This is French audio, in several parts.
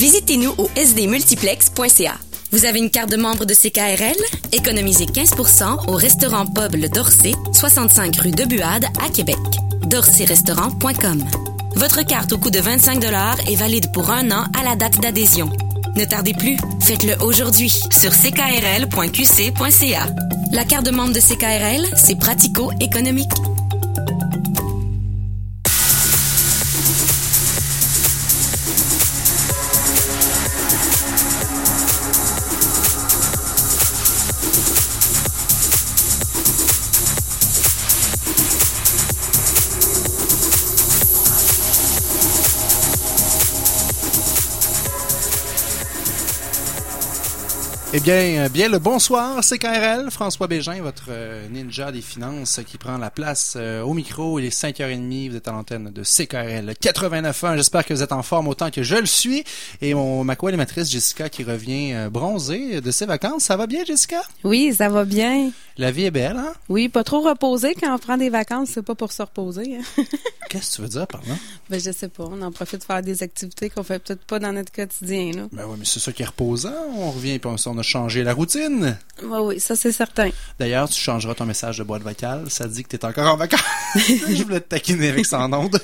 Visitez-nous au sdmultiplex.ca. Vous avez une carte de membre de CKRL? Économisez 15% au restaurant Pub Le Dorcet, 65 rue de Buade à Québec. dorcetrestaurant.com. Votre carte au coût de 25 est valide pour un an à la date d'adhésion. Ne tardez plus, faites-le aujourd'hui sur ckrl.qc.ca. La carte de membre de CKRL, c'est pratico-économique. Eh bien, euh, bien le bonsoir, c'est KRL, François Bégin, votre euh, ninja des finances qui prend la place euh, au micro. Il est 5h30, vous êtes à l'antenne de CKRL 89.1. J'espère que vous êtes en forme autant que je le suis. Et mon, ma co-animatrice Jessica qui revient bronzée de ses vacances. Ça va bien, Jessica? Oui, ça va bien. La vie est belle, hein? Oui, pas trop reposé. Quand on prend des vacances, c'est pas pour se reposer. Hein. Qu'est-ce que tu veux dire par là? Ben, je sais pas. On en profite de faire des activités qu'on fait peut-être pas dans notre quotidien, là. Ben oui, mais c'est ça qui est reposant. On revient et on a changé la routine. Oui, oui, ça c'est certain. D'ailleurs, tu changeras ton message de boîte vocale. Ça dit que tu es encore en vacances. je voulais te taquiner avec en onde.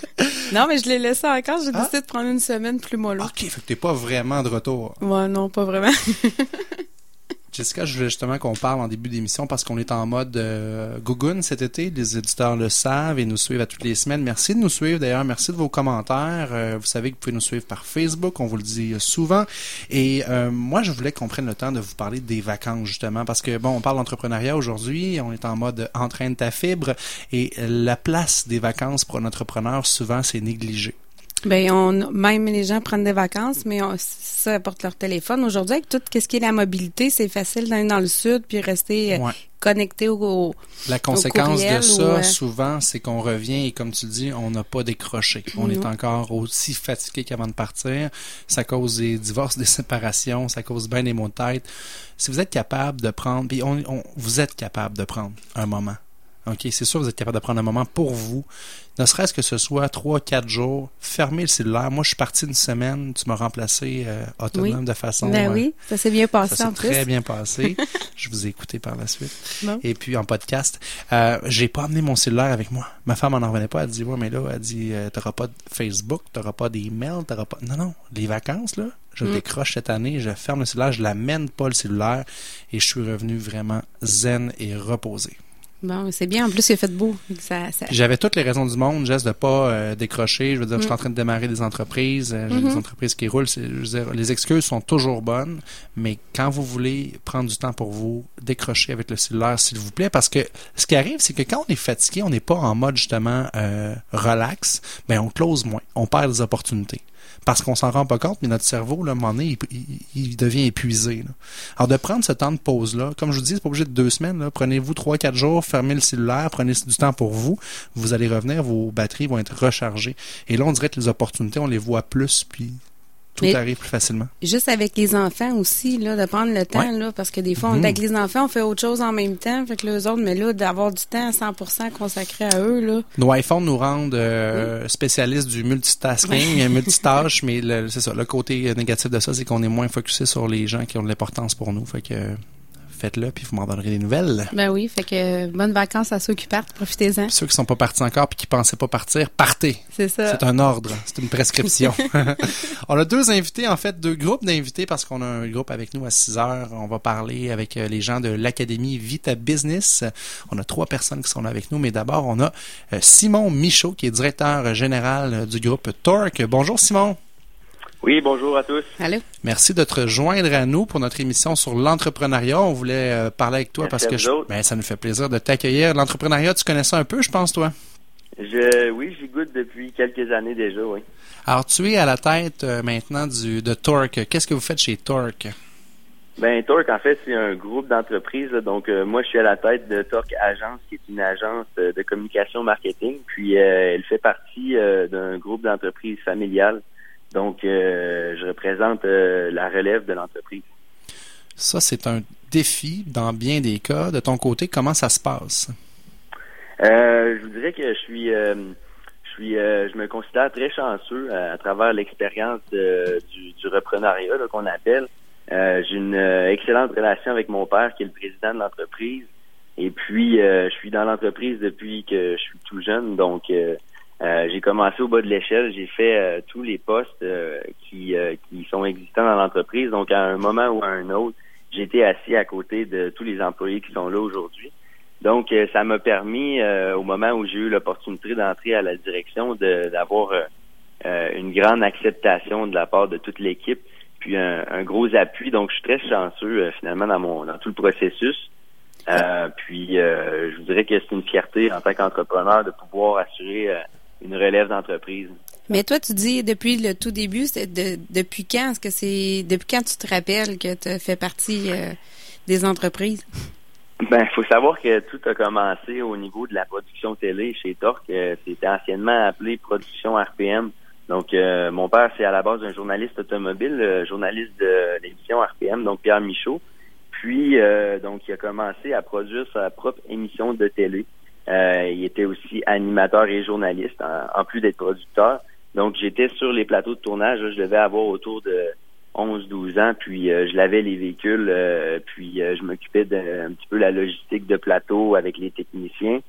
non, mais je l'ai laissé encore. J'ai ah? décidé de prendre une semaine plus mollo. OK, fait que t'es pas vraiment de retour. Ouais, non, pas vraiment. Jessica, je voulais justement qu'on parle en début d'émission parce qu'on est en mode euh, cet été. Les éditeurs le savent et nous suivent à toutes les semaines. Merci de nous suivre d'ailleurs. Merci de vos commentaires. Euh, vous savez que vous pouvez nous suivre par Facebook. On vous le dit souvent. Et euh, moi, je voulais qu'on prenne le temps de vous parler des vacances justement parce que bon, on parle d'entrepreneuriat aujourd'hui. On est en mode entraîne ta fibre et la place des vacances pour un entrepreneur souvent c'est négligé. Ben, on, même les gens prennent des vacances, mais on, ça apporte leur téléphone. Aujourd'hui, avec tout ce qui est la mobilité, c'est facile d'aller dans le sud puis rester euh, connecté au, La conséquence de ça, euh, souvent, c'est qu'on revient et comme tu le dis, on n'a pas décroché. On est encore aussi fatigué qu'avant de partir. Ça cause des divorces, des séparations, ça cause bien des maux de tête. Si vous êtes capable de prendre, puis on, vous êtes capable de prendre un moment OK, c'est sûr, vous êtes capable de prendre un moment pour vous. Ne serait-ce que ce soit trois, quatre jours, fermez le cellulaire. Moi, je suis parti une semaine, tu m'as remplacé euh, autonome de façon. Ben oui, euh, ça s'est bien passé ça en plus. Très bien passé. je vous ai écouté par la suite. Et puis en podcast, euh, j'ai pas amené mon cellulaire avec moi. Ma femme en revenait pas. Elle dit ouais, mais là, elle dit euh, t'auras pas de Facebook, t'auras pas d'email, t'auras pas. Non, non, les vacances là. Je mm. décroche cette année, je ferme le cellulaire, je l'amène pas le cellulaire et je suis revenu vraiment zen et reposé. Bon, c'est bien. En plus, il a fait beau. J'avais toutes les raisons du monde, Jess, de pas euh, décrocher. Je veux dire, je suis en train de démarrer des entreprises. Euh, j'ai des mm-hmm. entreprises qui roulent. Je veux dire, les excuses sont toujours bonnes, mais quand vous voulez prendre du temps pour vous, décrocher avec le cellulaire, s'il vous plaît, parce que ce qui arrive, c'est que quand on est fatigué, on n'est pas en mode justement euh, relax, mais on close moins, on perd des opportunités parce qu'on s'en rend pas compte, mais notre cerveau, là, à un moment donné, il, devient épuisé. Alors, de prendre ce temps de pause-là, comme je vous dis, c'est pas obligé de deux semaines. Prenez-vous trois, quatre jours, fermez le cellulaire, prenez du temps pour vous. Vous allez revenir, vos batteries vont être rechargées. Et là, on dirait que les opportunités, on les voit plus, puis tout arrive plus facilement. Juste avec les enfants aussi, là, de prendre le temps, là, parce que des fois, mhm. avec les enfants, on fait autre chose en même temps, fait que les autres, mais là, d'avoir du temps à 100% consacré à eux, là. Nos iPhones nous rendent euh, spécialistes du multitasking, multitâche, mais c'est ça, le côté négatif de ça, c'est qu'on est moins focusé sur les gens qui ont de l'importance pour nous, fait que faites-le, puis vous m'en donnerez des nouvelles. Ben oui, fait que bonnes vacances à ceux qui partent, profitez-en. Ceux qui sont pas partis encore puis qui pensaient pas partir, partez. C'est ça. C'est un ordre, c'est une prescription. on a deux invités, en fait, deux groupes d'invités parce qu'on a un groupe avec nous à 6 heures. On va parler avec euh, les gens de l'Académie Vita Business. On a trois personnes qui sont là avec nous, mais d'abord, on a euh, Simon Michaud, qui est directeur général du groupe Torque. Bonjour Simon. Oui, bonjour à tous. Allô? Merci de te rejoindre à nous pour notre émission sur l'entrepreneuriat. On voulait euh, parler avec toi parce que ben, ça nous fait plaisir de t'accueillir. L'entrepreneuriat, tu connais ça un peu, je pense, toi? Je, oui, j'y goûte depuis quelques années déjà, oui. Alors, tu es à la tête euh, maintenant du, de Torque. Qu'est-ce que vous faites chez Torque? Ben, Torque, en fait, c'est un groupe d'entreprises. Donc, euh, moi, je suis à la tête de Torque Agence, qui est une agence de communication marketing. Puis, elle fait partie d'un groupe d'entreprises familiales donc, euh, je représente euh, la relève de l'entreprise. Ça, c'est un défi dans bien des cas. De ton côté, comment ça se passe? Euh, je vous dirais que je suis, je suis, je me considère très chanceux à, travers l'expérience du, du, reprenariat ça qu'on appelle. J'ai une excellente relation avec mon père qui est le président de l'entreprise. Et puis, je suis dans l'entreprise depuis que je suis tout jeune, donc j'ai commencé au bas de l'échelle. J'ai fait tous les postes qui, qui sont existants dans l'entreprise. Donc, à un moment ou à un autre, j'étais assis à côté de tous les employés qui sont là aujourd'hui. Donc, euh, ça m'a permis, euh, au moment où j'ai eu l'opportunité d'entrer à la direction, d'avoir euh, une grande acceptation de la part de toute l'équipe, puis un, gros appui. Donc, je suis très chanceux finalement dans mon dans tout le processus. puis, je vous dirais que c'est une fierté en tant qu'entrepreneur de pouvoir assurer une relève d'entreprise. Mais toi, tu dis depuis le tout début, c'est depuis quand? Est-ce que c'est depuis quand tu te rappelles que tu fais partie des entreprises? Ben, il faut savoir que tout a commencé au niveau de la production télé chez Torque. Euh, c'était anciennement appelé production RPM. Donc, euh, mon père, c'est à la base un journaliste automobile, journaliste de l'émission RPM, donc Pierre Michaud. Puis, euh, donc, il a commencé à produire sa propre émission de télé. Il était aussi animateur et journaliste, en plus d'être producteur. Donc, j'étais sur les plateaux de tournage. je devais avoir autour de 11-12 ans, puis euh, je lavais les véhicules, euh, puis euh, je m'occupais d'un petit peu la logistique de plateau avec les techniciens.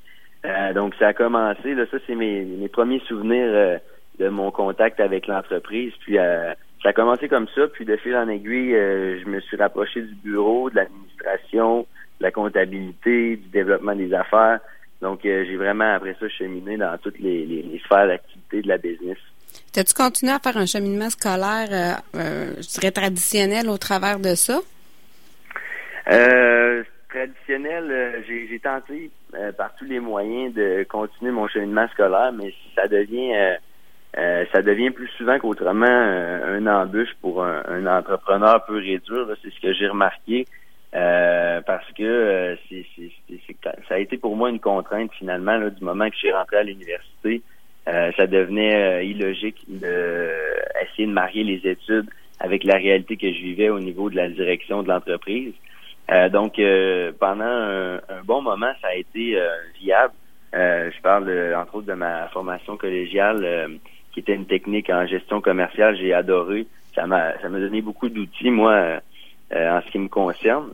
donc ça a commencé, là, ça c'est mes, mes premiers souvenirs de mon contact avec l'entreprise. Puis ça a commencé comme ça, puis de fil en aiguille, je me suis rapproché du bureau, de l'administration, de la comptabilité, du développement des affaires. Donc j'ai vraiment après ça cheminé dans toutes les, les sphères d'activité de la business. T'as-tu continué à faire un cheminement scolaire, euh, euh, je dirais traditionnel au travers de ça? Euh, traditionnel, j'ai tenté par tous les moyens de continuer mon cheminement scolaire, mais ça devient ça devient plus souvent qu'autrement un embûche pour un, entrepreneur peu réduire. C'est ce que j'ai remarqué. Parce que c'est, ça a été pour moi une contrainte finalement du moment que j'ai rentré à l'université. Euh, ça devenait euh, illogique d'essayer de marier les études avec la réalité que je vivais au niveau de la direction de l'entreprise. Euh, donc, pendant un, bon moment, ça a été viable. je parle entre autres de ma formation collégiale, qui était une technique en gestion commerciale. J'ai adoré. Ça m'a ça m'a donné beaucoup d'outils, moi, en ce qui me concerne.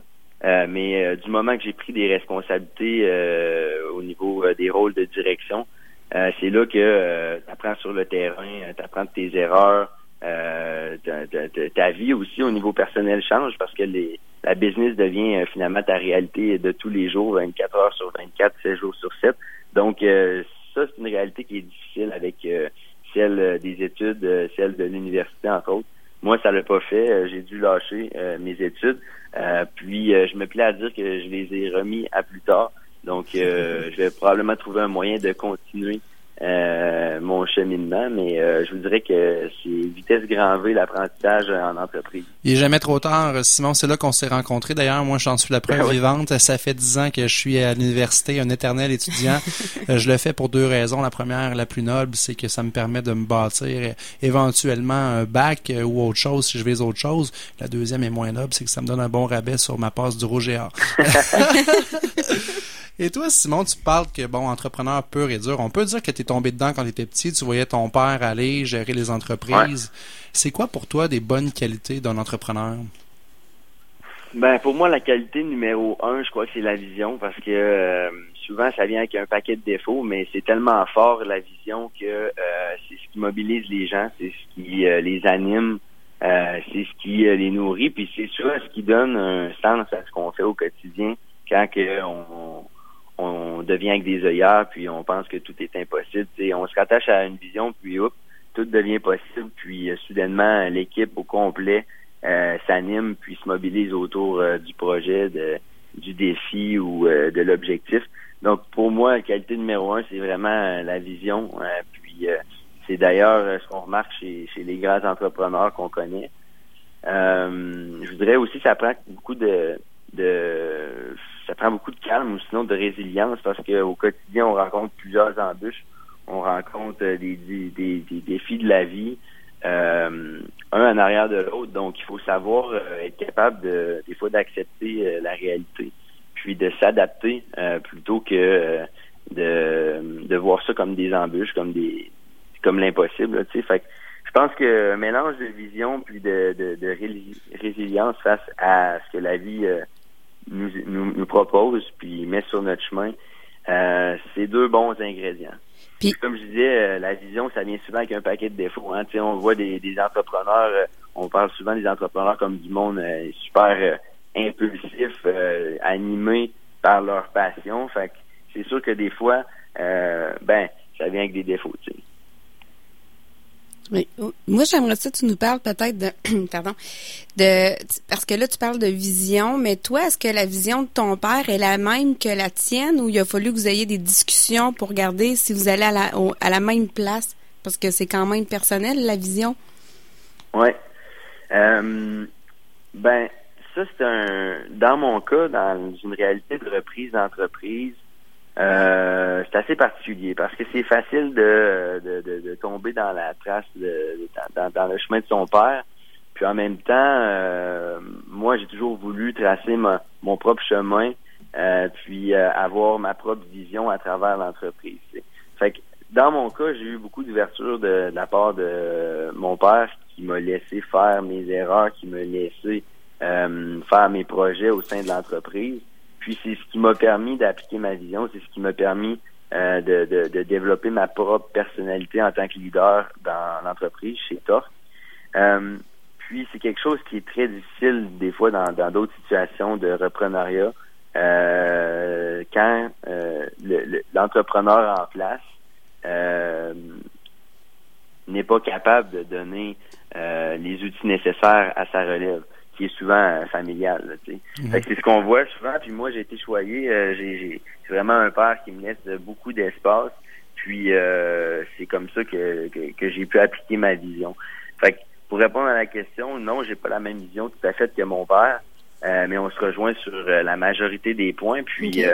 Mais du moment que j'ai pris des responsabilités au niveau des rôles de direction, euh, c'est là que euh, tu apprends sur le terrain, euh, tu apprends de tes erreurs, euh, ta, vie aussi au niveau personnel change parce que les, la business devient finalement ta réalité de tous les jours, 24 heures sur 24, 7 jours sur 7. Donc ça, c'est une réalité qui est difficile avec celle des études, celle de l'université, entre autres. Moi, ça l'a pas fait. J'ai dû lâcher mes études. puis je me plais à dire que je les ai remis à plus tard. Donc, euh, je vais probablement trouver un moyen de continuer euh, mon cheminement, mais euh, je vous dirais que c'est vitesse grand V l'apprentissage en entreprise. Il est jamais trop tard, Simon. C'est là qu'on s'est rencontrés. D'ailleurs, moi, j'en suis la preuve vivante. Ça fait dix ans que je suis à l'université, un éternel étudiant. je le fais pour deux raisons. La première, la plus noble, c'est que ça me permet de me bâtir éventuellement un bac ou autre chose si je vais autre chose. La deuxième est moins noble, c'est que ça me donne un bon rabais sur ma passe du Rouge Et toi, Simon, tu parles que, bon, entrepreneur pur et dur, on peut dire que tu es tombé dedans quand tu étais petit, tu voyais ton père aller gérer les entreprises. C'est quoi pour toi des bonnes qualités d'un entrepreneur? Ben, pour moi, la qualité numéro un, je crois que c'est la vision, parce que euh, souvent, ça vient avec un paquet de défauts, mais c'est tellement fort, la vision, que euh, c'est ce qui mobilise les gens, c'est ce qui euh, les anime, c'est ce qui les nourrit, puis c'est souvent ce qui donne un sens à ce qu'on fait au quotidien quand on, on devient avec des œillères, puis on pense que tout est impossible. on se rattache à une vision, puis hop, tout devient possible, puis euh, soudainement, l'équipe au complet euh, s'anime, puis se mobilise autour euh, du projet, de, du défi ou de l'objectif. Donc, pour moi, la qualité numéro un, c'est vraiment la vision. puis, c'est d'ailleurs ce qu'on remarque chez, chez les grands entrepreneurs qu'on connaît. je voudrais aussi, ça prend beaucoup de ça prend beaucoup de calme ou sinon de résilience parce qu'au quotidien, on rencontre plusieurs embûches. On rencontre euh, des, défis de la vie, euh, un en arrière de l'autre. Donc, il faut savoir euh, être capable de, des fois d'accepter la réalité, puis de s'adapter plutôt que de, de voir ça comme des embûches, comme des comme l'impossible. Tu sais, je pense que un mélange de vision puis de, de, résilience face à ce que la vie nous, nous, propose puis met sur notre chemin, c'est deux bons ingrédients. Puis, comme je disais, la vision, ça vient souvent avec un paquet de défauts. Hein. On voit des, des entrepreneurs, on parle souvent des entrepreneurs comme du monde super impulsifs, animés par leur passion. Fait c'est sûr que des fois, ben, ça vient avec des défauts. Tu sais. Oui. Moi, j'aimerais ça que tu nous parles peut-être de, pardon, de, parce que là, tu parles de vision, mais toi, est-ce que la vision de ton père est la même que la tienne ou il a fallu que vous ayez des discussions pour regarder si vous allez à la, à la même place? Parce que c'est quand même personnel, la vision. Oui. Euh, ben, ça, c'est un, dans mon cas, dans une réalité de reprise d'entreprise, euh, c'est assez particulier parce que c'est facile de, de, de, tomber dans la trace, de, dans, dans, le chemin de son père. Puis en même temps, euh, moi, j'ai toujours voulu tracer mon propre chemin, euh, puis avoir ma propre vision à travers l'entreprise. Fait que dans mon cas, j'ai eu beaucoup d'ouverture de, la part de mon père qui m'a laissé faire mes erreurs, qui m'a laissé faire mes projets au sein de l'entreprise. Puis c'est ce qui m'a permis d'appliquer ma vision, c'est ce qui m'a permis euh, de, de, développer ma propre personnalité en tant que leader dans l'entreprise chez Torque. Euh, puis c'est quelque chose qui est très difficile des fois dans d'autres situations de reprenariat. Euh, quand l'entrepreneur en place n'est pas capable de donner les outils nécessaires à sa relève qui est souvent euh, familial. Mhm. c'est ce qu'on voit souvent. Puis moi, j'ai été choyé. Euh, j'ai vraiment un père qui me laisse beaucoup d'espace. Puis euh, c'est comme ça que, que, j'ai pu appliquer ma vision. Fait pour répondre à la question, non, j'ai pas la même vision tout à fait que mon père, mais on se rejoint sur la majorité des points. Puis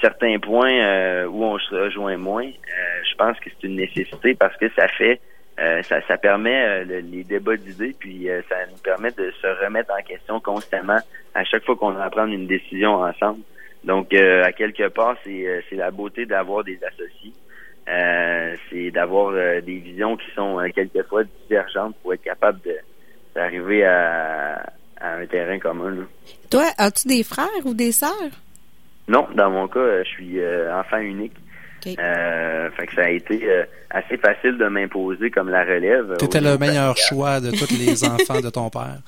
certains points où on se rejoint moins, je pense que c'est une nécessité parce que ça fait euh, ça, ça, permet euh, les débats d'idées, puis euh, ça nous permet de se remettre en question constamment à chaque fois qu'on va prendre une décision ensemble. Donc, à quelque part, c'est, c'est la beauté d'avoir des associés. c'est d'avoir des visions qui sont quelquefois divergentes pour être capable de, d'arriver à, à un terrain commun. Toi, as-tu des frères ou des sœurs? Non, dans mon cas, je suis enfant unique. Euh, fait que ça a été euh, assez facile de m'imposer comme la relève. Tu étais le meilleur choix de tous les enfants de ton père.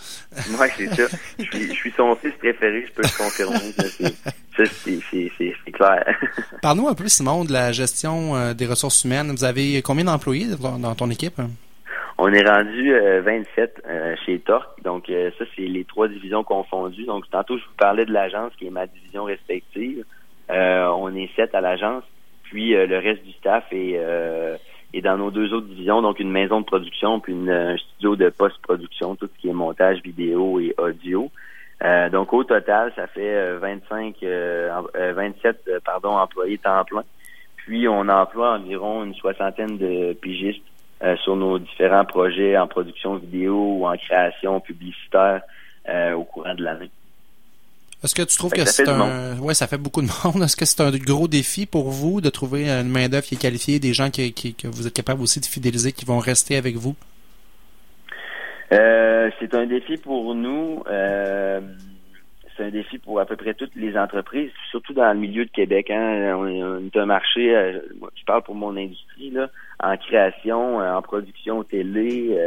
Oui, c'est ça. Je suis, son fils préféré, je peux le confirmer. Ça, c'est clair. Parle-nous un peu, Simon, de la gestion euh, des ressources humaines. Vous avez combien d'employés dans ton équipe? On est rendu 27 chez Torque. Donc, ça, c'est les trois divisions confondues. Donc, tantôt, je vous parlais de l'agence qui est ma division respective. on est sept à l'agence. Puis euh, le reste du staff est, euh, dans nos deux autres divisions, donc une maison de production puis une, un studio de post-production, tout ce qui est montage vidéo et audio. Euh, donc au total, ça fait 25, 27 pardon employés temps plein. Puis on emploie environ une soixantaine de pigistes sur nos différents projets en production vidéo ou en création publicitaire au courant de l'année. Est-ce que tu trouves que, c'est un. Ouais, ça fait beaucoup de monde. Est-ce que c'est un gros défi pour vous de trouver une main-d'œuvre qui est qualifiée, des gens qui, que vous êtes capable aussi de fidéliser, qui vont rester avec vous? Euh, c'est un défi pour nous. Euh, c'est un défi pour à peu près toutes les entreprises, surtout dans le milieu de Québec. Hein. On, est un marché, euh, je parle pour mon industrie, là, en création, en production télé,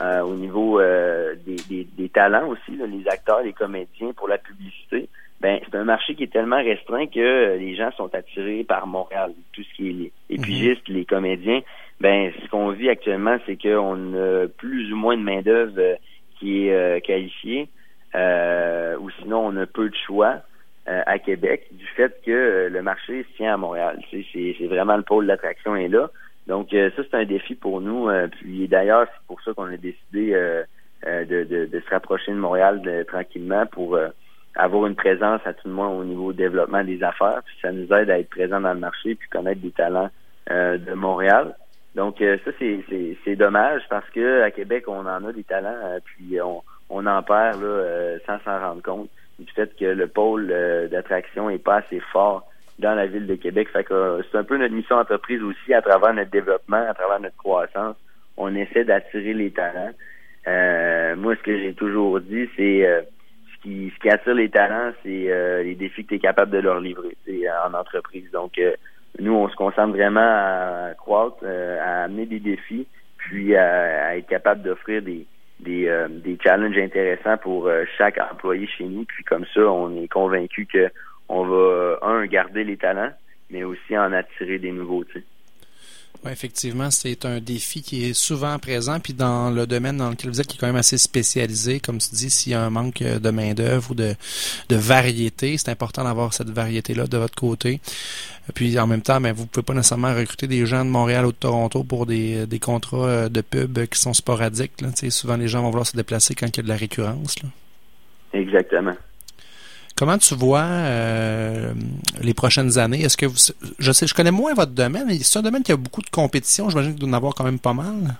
euh, au niveau euh, des, des, talents aussi, les acteurs, les comédiens pour la publicité, ben c'est un marché qui est tellement restreint que euh, les gens sont attirés par Montréal. Tout ce qui est les, les mhm. pigistes, les comédiens, ben ce qu'on vit actuellement, c'est qu'on a plus ou moins de main d'œuvre qui est qualifiée, ou sinon on a peu de choix. à Québec du fait que le marché se tient à Montréal. C'est vraiment le pôle d'attraction est là. Donc euh, ça, c'est un défi pour nous. Euh, puis d'ailleurs, c'est pour ça qu'on a décidé euh, de, de, de, se rapprocher de Montréal tranquillement pour avoir une présence à tout le monde au niveau développement des affaires. Puis ça nous aide à être présents dans le marché puis connaître des talents de Montréal. Donc ça, c'est, dommage parce que à Québec, on en a des talents, puis on, on en perd là, sans s'en rendre compte du fait que le pôle d'attraction est pas assez fort dans la ville de Québec. Fait que euh, c'est un peu notre mission entreprise aussi à travers notre développement, à travers notre croissance. on essaie d'attirer les talents. moi, ce que j'ai toujours dit, c'est ce qui, ce qui attire les talents, c'est les défis que tu es capable de leur livrer en entreprise. Donc, nous, on se concentre vraiment à croître, à amener des défis, puis à être capable d'offrir des, des, euh, des challenges intéressants pour euh, chaque employé chez nous. Puis comme ça, on est convaincu que on va, un, garder les talents, mais aussi en attirer des nouveaux. Oui, effectivement, c'est un défi qui est souvent présent, puis dans le domaine dans lequel vous êtes, qui est quand même assez spécialisé, comme tu dis, s'il y a un manque de main-d'œuvre ou de, de variété, c'est important d'avoir cette variété-là de votre côté. Puis en même temps, ben, vous pouvez pas nécessairement recruter des gens de Montréal ou de Toronto pour des, des contrats euh, de pub qui sont sporadiques. Là. souvent, les gens vont vouloir se déplacer quand il y a de la récurrence. Là. Exactement. Comment tu vois euh, les prochaines années? Est-ce que vous, je sais, je connais moins votre domaine, mais c'est un domaine qui a beaucoup de compétition. J'imagine que vous en avoir quand même pas mal.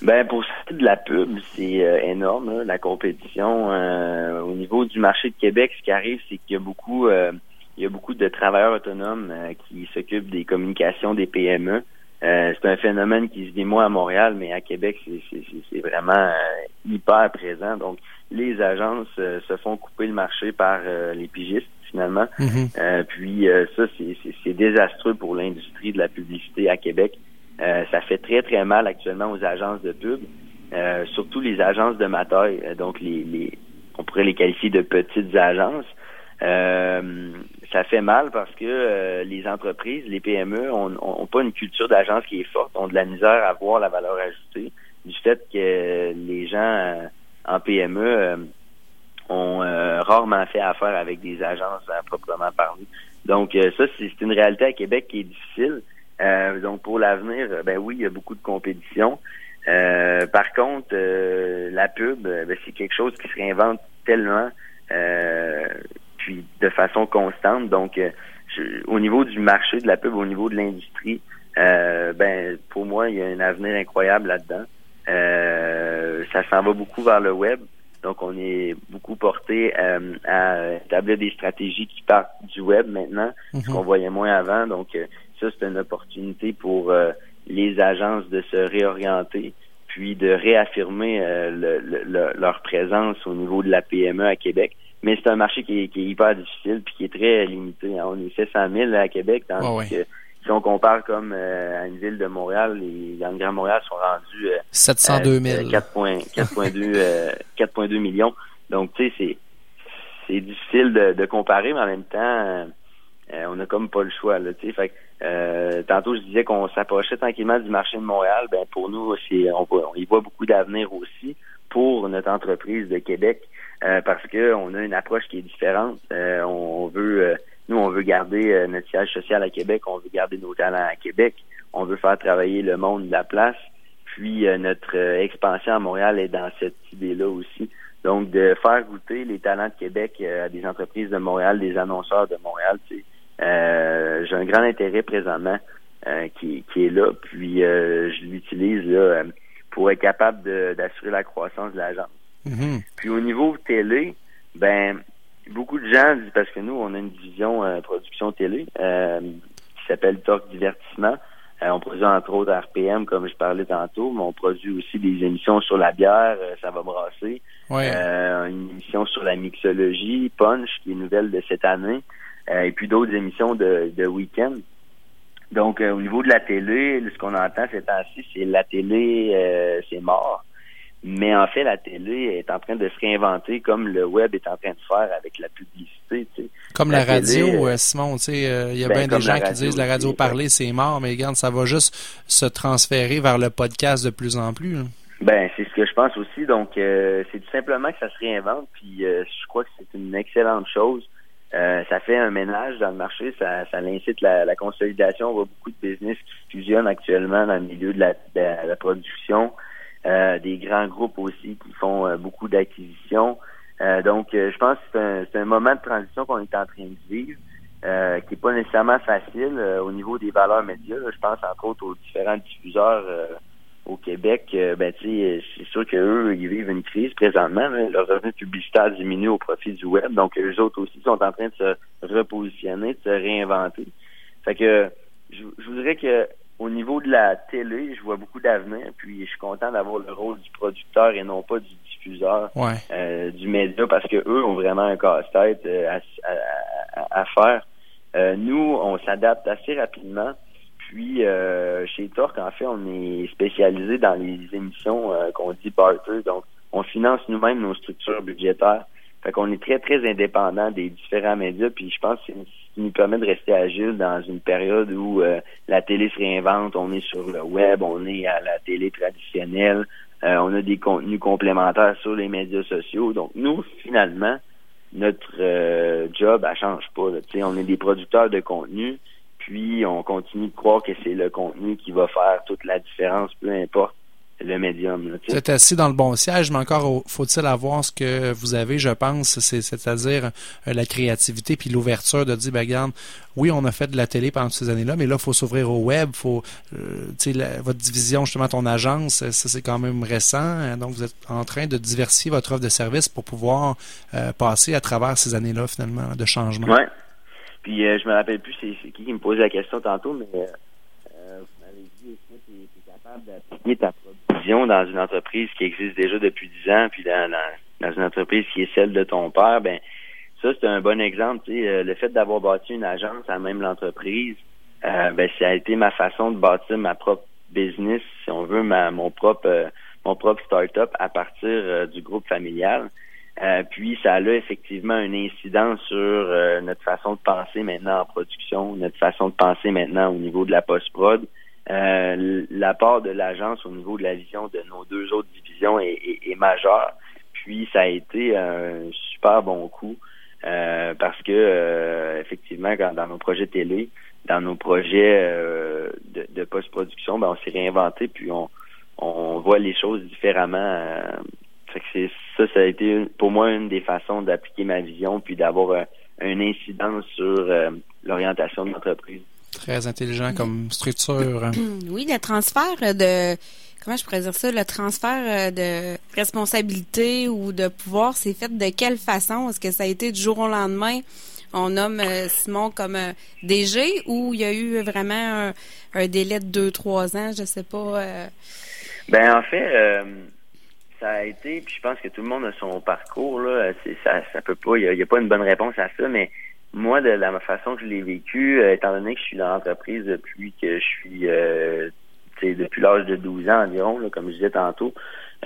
Ben pour ce de la pub, c'est euh, énorme la compétition euh, au niveau du marché de Québec. Ce qui arrive, c'est qu'il y a beaucoup, il y a beaucoup de travailleurs autonomes qui s'occupent des communications des PME. c'est un phénomène qui se vit moins à Montréal, mais à Québec, c'est vraiment hyper présent. Donc, les agences euh, se font couper le marché par euh, les pigistes finalement. Mhm. Euh, puis ça, c'est désastreux pour l'industrie de la publicité à Québec. ça fait très très mal actuellement aux agences de pub, surtout les agences de ma taille. donc les, les, on pourrait les qualifier de petites agences. ça fait mal parce que les entreprises, les PME, ont, ont pas une culture d'agence qui est forte, ont de la misère à voir la valeur ajoutée du fait que les gens en PME euh, ont euh, rarement fait affaire avec des agences à proprement parler. Donc euh, ça, c'est une réalité à Québec qui est difficile. donc pour l'avenir, ben oui, il y a beaucoup de compétition. par contre, la pub, ben, c'est quelque chose qui se réinvente tellement, puis de façon constante. Donc, au niveau du marché de la pub, au niveau de l'industrie, ben pour moi, il y a un avenir incroyable là-dedans. Euh, ça s'en va beaucoup vers le web. Donc, on est beaucoup porté euh, à établir des stratégies qui partent du web maintenant, ce mhm. qu'on voyait moins avant. Donc, euh, ça, c'est une opportunité pour les agences de se réorienter, puis de réaffirmer leur présence au niveau de la PME à Québec. Mais c'est un marché qui est, hyper difficile puis qui est très limité. On est 700 000 à Québec, tandis que si on compare comme euh, à une ville de Montréal, les dans le Grand Montréal sont rendus 702 000. 4,2 millions. Donc tu sais c'est c'est difficile de, comparer, mais en même temps euh, on a comme pas le choix là. Fait euh, tantôt je disais qu'on s'approchait tranquillement du marché de Montréal. Ben pour nous c'est on, on y voit beaucoup d'avenir aussi pour notre entreprise de Québec parce que on a une approche qui est différente. on veut nous, on veut garder euh, notre siège social à Québec, on veut garder nos talents à Québec, on veut faire travailler le monde de la place. Puis euh, notre euh, expansion à Montréal est dans cette idée-là aussi. Donc, de faire goûter les talents de Québec à des entreprises de Montréal, des annonceurs de Montréal, j'ai un grand intérêt présentement qui, est là. Puis je l'utilise là pour être capable d'assurer la croissance de l'agence. Mm-hmm. Puis au niveau télé, ben beaucoup de gens disent, parce que nous, on a une division euh, production télé euh, qui s'appelle Talk Divertissement. Euh, on produit entre autres RPM, comme je parlais tantôt, mais on produit aussi des émissions sur la bière, ça va brasser. une émission sur la mixologie, Punch, qui est nouvelle de cette année, et puis d'autres émissions de, de week-end. Donc, au niveau de la télé, ce qu'on entend ces temps-ci, c'est la télé, c'est mort. Mais en fait, la télé est en train de se réinventer comme le web est en train de faire avec la publicité. Comme la, radio, euh, Simon, tu sais, euh, il y a ben, bien des gens qui disent la radio parler, c'est mort, mais regarde, ça va juste se transférer vers le podcast de plus en plus. Ben, c'est ce que je pense aussi. Donc, euh, c'est tout simplement que ça se réinvente, puis je crois que c'est une excellente chose. ça fait un ménage dans le marché, ça, ça incite la, la, consolidation. On voit beaucoup de business qui fusionnent actuellement dans le milieu de la, de la production. Euh, des grands groupes aussi qui font euh, beaucoup d'acquisitions. Euh, donc, je pense que c'est un, moment de transition qu'on est en train de vivre, qui n'est pas nécessairement facile au niveau des valeurs médias. Je pense entre autres aux différents diffuseurs au Québec. ben, c'est sûr qu'eux, ils vivent une crise présentement. Leur revenu publicitaire diminue au profit du web. Donc, eux autres aussi sont en train de se repositionner, de se réinventer. Fait que je, je voudrais que au niveau de la télé, je vois beaucoup d'avenir, puis je suis content d'avoir le rôle du producteur et non pas du diffuseur euh, du média parce que eux ont vraiment un casse-tête euh, à, faire. Euh, nous, on s'adapte assez rapidement. Puis chez Torque, en fait, on est spécialisé dans les émissions qu'on dit barter, donc on finance nous-mêmes nos structures budgétaires. Fait qu'on est très, très indépendant des différents médias, puis je pense que c'est nous permet de rester agile dans une période où euh, la télé se réinvente, on est sur le web, on est à la télé traditionnelle, euh, on a des contenus complémentaires sur les médias sociaux. Donc nous, finalement, notre euh, job, elle change pas. On est des producteurs de contenu, puis on continue de croire que c'est le contenu qui va faire toute la différence, peu importe le médium. vous êtes assis dans le bon siège, mais encore faut-il avoir ce que vous avez, je pense, c'est-à-dire euh, la créativité puis l'ouverture de dire, ben, regarde, oui, on a fait de la télé pendant ces années-là, mais là, il faut s'ouvrir au web, faut, euh, votre division, justement, ton agence, ça c'est quand même récent, hein, donc vous êtes en train de diversifier votre offre de service pour pouvoir euh, passer à travers ces années-là, finalement, de changement. Oui. Puis je me rappelle plus c'est qui qui me posait la question tantôt, mais vous m'avez dit, est-ce que tu es capable d'appliquer ta dans une entreprise qui existe déjà depuis dix ans, puis dans, une entreprise qui est celle de ton père, ben ça c'est un bon exemple. Euh, le fait d'avoir bâti une agence à même l'entreprise, euh, ben ça a été ma façon de bâtir ma propre business, si on veut, mon propre euh, mon propre start-up à partir du groupe familial. puis ça a effectivement une incidence sur notre façon de penser maintenant en production, notre façon de penser maintenant au niveau de la post-prod. Euh, l'apport de l'agence au niveau de la vision de nos deux autres divisions est, est, majeur. Puis ça a été un super bon coup euh, parce que euh, effectivement, dans nos projets télé, dans nos projets de, de post-production, ben, on s'est réinventé puis on, on voit les choses différemment. fait que ça, ça a été pour moi une des façons d'appliquer ma vision puis d'avoir un, incidence sur l'orientation de l'entreprise. Très intelligent comme structure. Hein. Oui, le transfert de comment je pourrais dire ça, le transfert euh, de responsabilité ou de pouvoir, c'est fait de quelle façon? Est-ce que ça a été du jour au lendemain? On nomme euh, Simon comme euh, DG ou il y a eu vraiment un, délai de deux, trois ans, je sais pas. Ben en fait, ça a été, puis je pense que tout le monde a son parcours là. ça, ça peut pas, il n'y a, pas une bonne réponse à ça, mais moi, de la façon que je l'ai vécu, euh, étant donné que je suis dans l'entreprise depuis que je suis euh, depuis l'âge de 12 ans environ, comme je disais tantôt,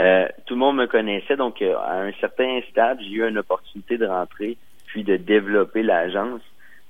euh, tout le monde me connaissait, donc euh, à un certain stade, j'ai eu une opportunité de rentrer, puis de développer l'agence.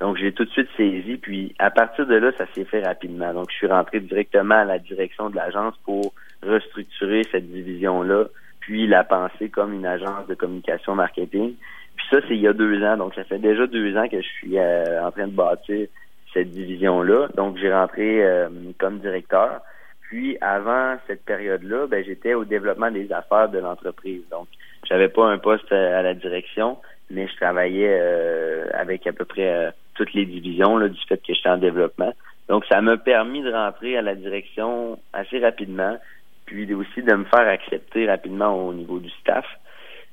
Donc j'ai tout de suite saisi, puis à partir de là, ça s'est fait rapidement. Donc je suis rentré directement à la direction de l'agence pour restructurer cette division-là, puis la penser comme une agence de communication marketing. Puis ça, c'est il y a deux ans. Donc, ça fait déjà deux ans que je suis euh, en train de bâtir cette division-là. Donc, j'ai rentré euh, comme directeur. Puis, avant cette période-là, ben, j'étais au développement des affaires de l'entreprise. Donc, j'avais pas un poste à la direction, mais je travaillais euh, avec à peu près toutes les divisions là, du fait que j'étais en développement. Donc, ça m'a permis de rentrer à la direction assez rapidement, puis aussi de me faire accepter rapidement au niveau du staff.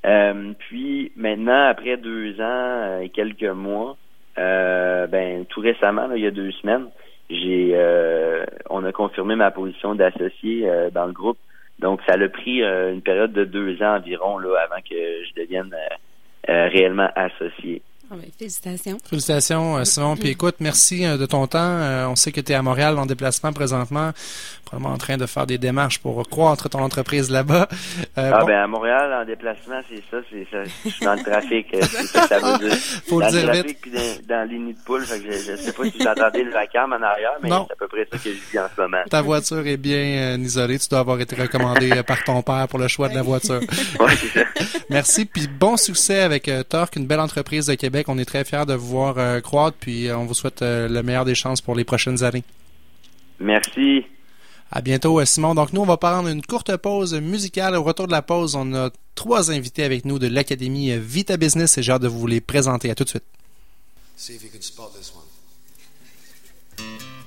Euh, puis maintenant, après deux ans et quelques mois, euh, ben tout récemment, il y a deux semaines, j'ai euh, on a confirmé ma position d'associé dans le groupe. Donc ça a pris une période de deux ans environ là avant que je devienne réellement associé. Ah ben, félicitations. Félicitations, euh, Simon. Puis écoute, merci euh, de ton temps. Euh, on sait que tu es à Montréal en déplacement présentement, probablement en train de faire des démarches pour croître ton entreprise là-bas. ah ben à Montréal en déplacement, c'est ça, c'est ça. Je suis dans le trafic, c'est ça que ça veut dire. Faut dans le dire trafic, vite. Puis dans, dans les nids de poule, fait que je, je sais pas si vous entendez le vacarme en arrière, mais c'est à peu près ça que je vis en ce moment. Ta voiture est bien isolée. Tu dois avoir été recommandé par ton père pour le choix de la voiture. ouais, c'est ça. Merci, puis bon succès avec Torque, une belle entreprise de Québec. On est très fiers de vous voir euh, croître, puis euh, on vous souhaite euh, le meilleur des chances pour les prochaines années. Merci. À bientôt, Simon. Donc, nous, on va prendre une courte pause musicale. Au retour de la pause, on a trois invités avec nous de l'Académie Vita Business et j'ai hâte de vous les présenter. À tout de suite. one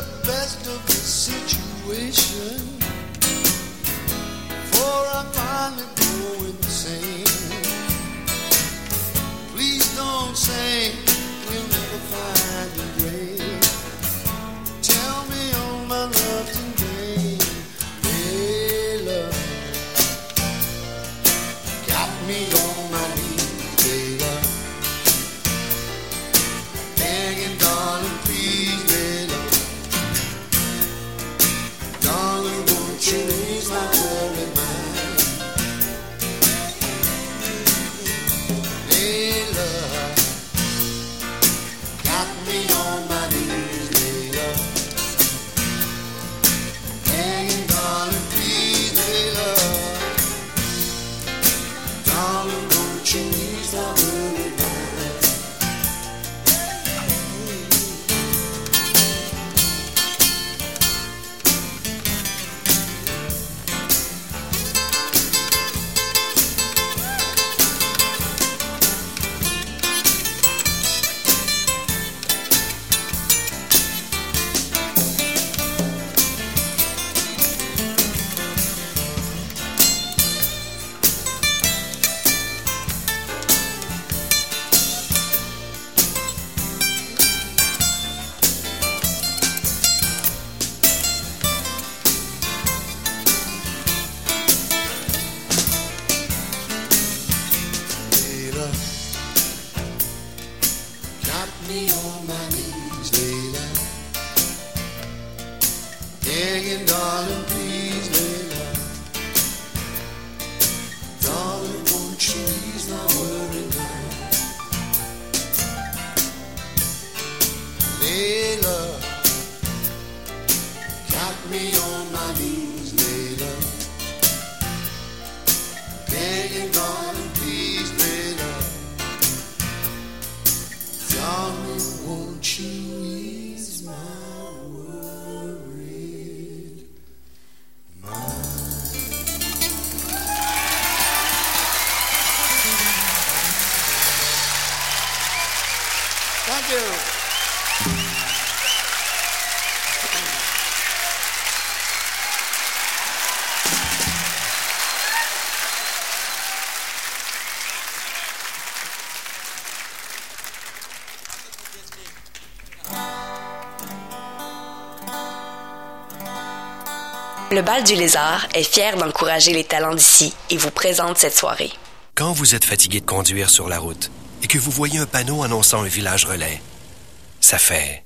the best of the situation. For I finally go insane. Please don't say Le Bal du Lézard est fier d'encourager les talents d'ici et vous présente cette soirée. Quand vous êtes fatigué de conduire sur la route et que vous voyez un panneau annonçant un village relais, ça fait...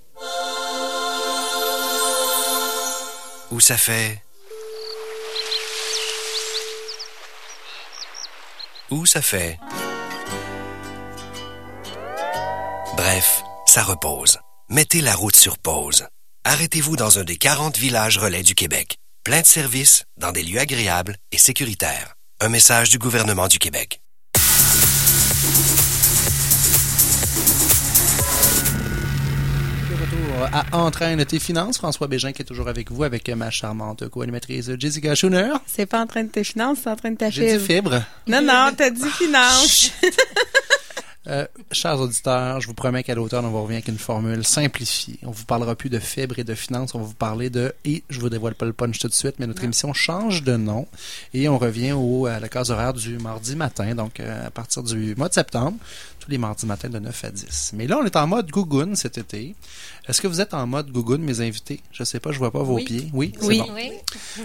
Ou ça fait... Ou ça fait... Bref, ça repose. Mettez la route sur pause. Arrêtez-vous dans un des 40 villages relais du Québec. Plein de services, dans des lieux agréables et sécuritaires. Un message du gouvernement du Québec. De retour à Entraîne tes finances. François Bégin qui est toujours avec vous avec ma charmante co-animatrice Jessica Schooner. C'est pas en train de tes finances, c'est en train de ta J'ai dit fibre. fibre. Non, non, t'as dit finance. Euh, chers auditeurs, je vous promets qu'à l'automne, on va revenir avec une formule simplifiée. On vous parlera plus de fibres et de finances, on va vous parler de, et je vous dévoile pas le punch tout de suite, mais notre émission change de nom et on revient au, à la case horaire du mardi matin, donc euh, à partir du mois de septembre, tous les mardis matins de 9 à 10. Mais là, on est en mode Gougoun cet été. Est-ce que vous êtes en mode Gougoun, mes invités? Je sais pas, je vois pas vos Oui. pieds. Oui, c'est Oui. bon. Oui.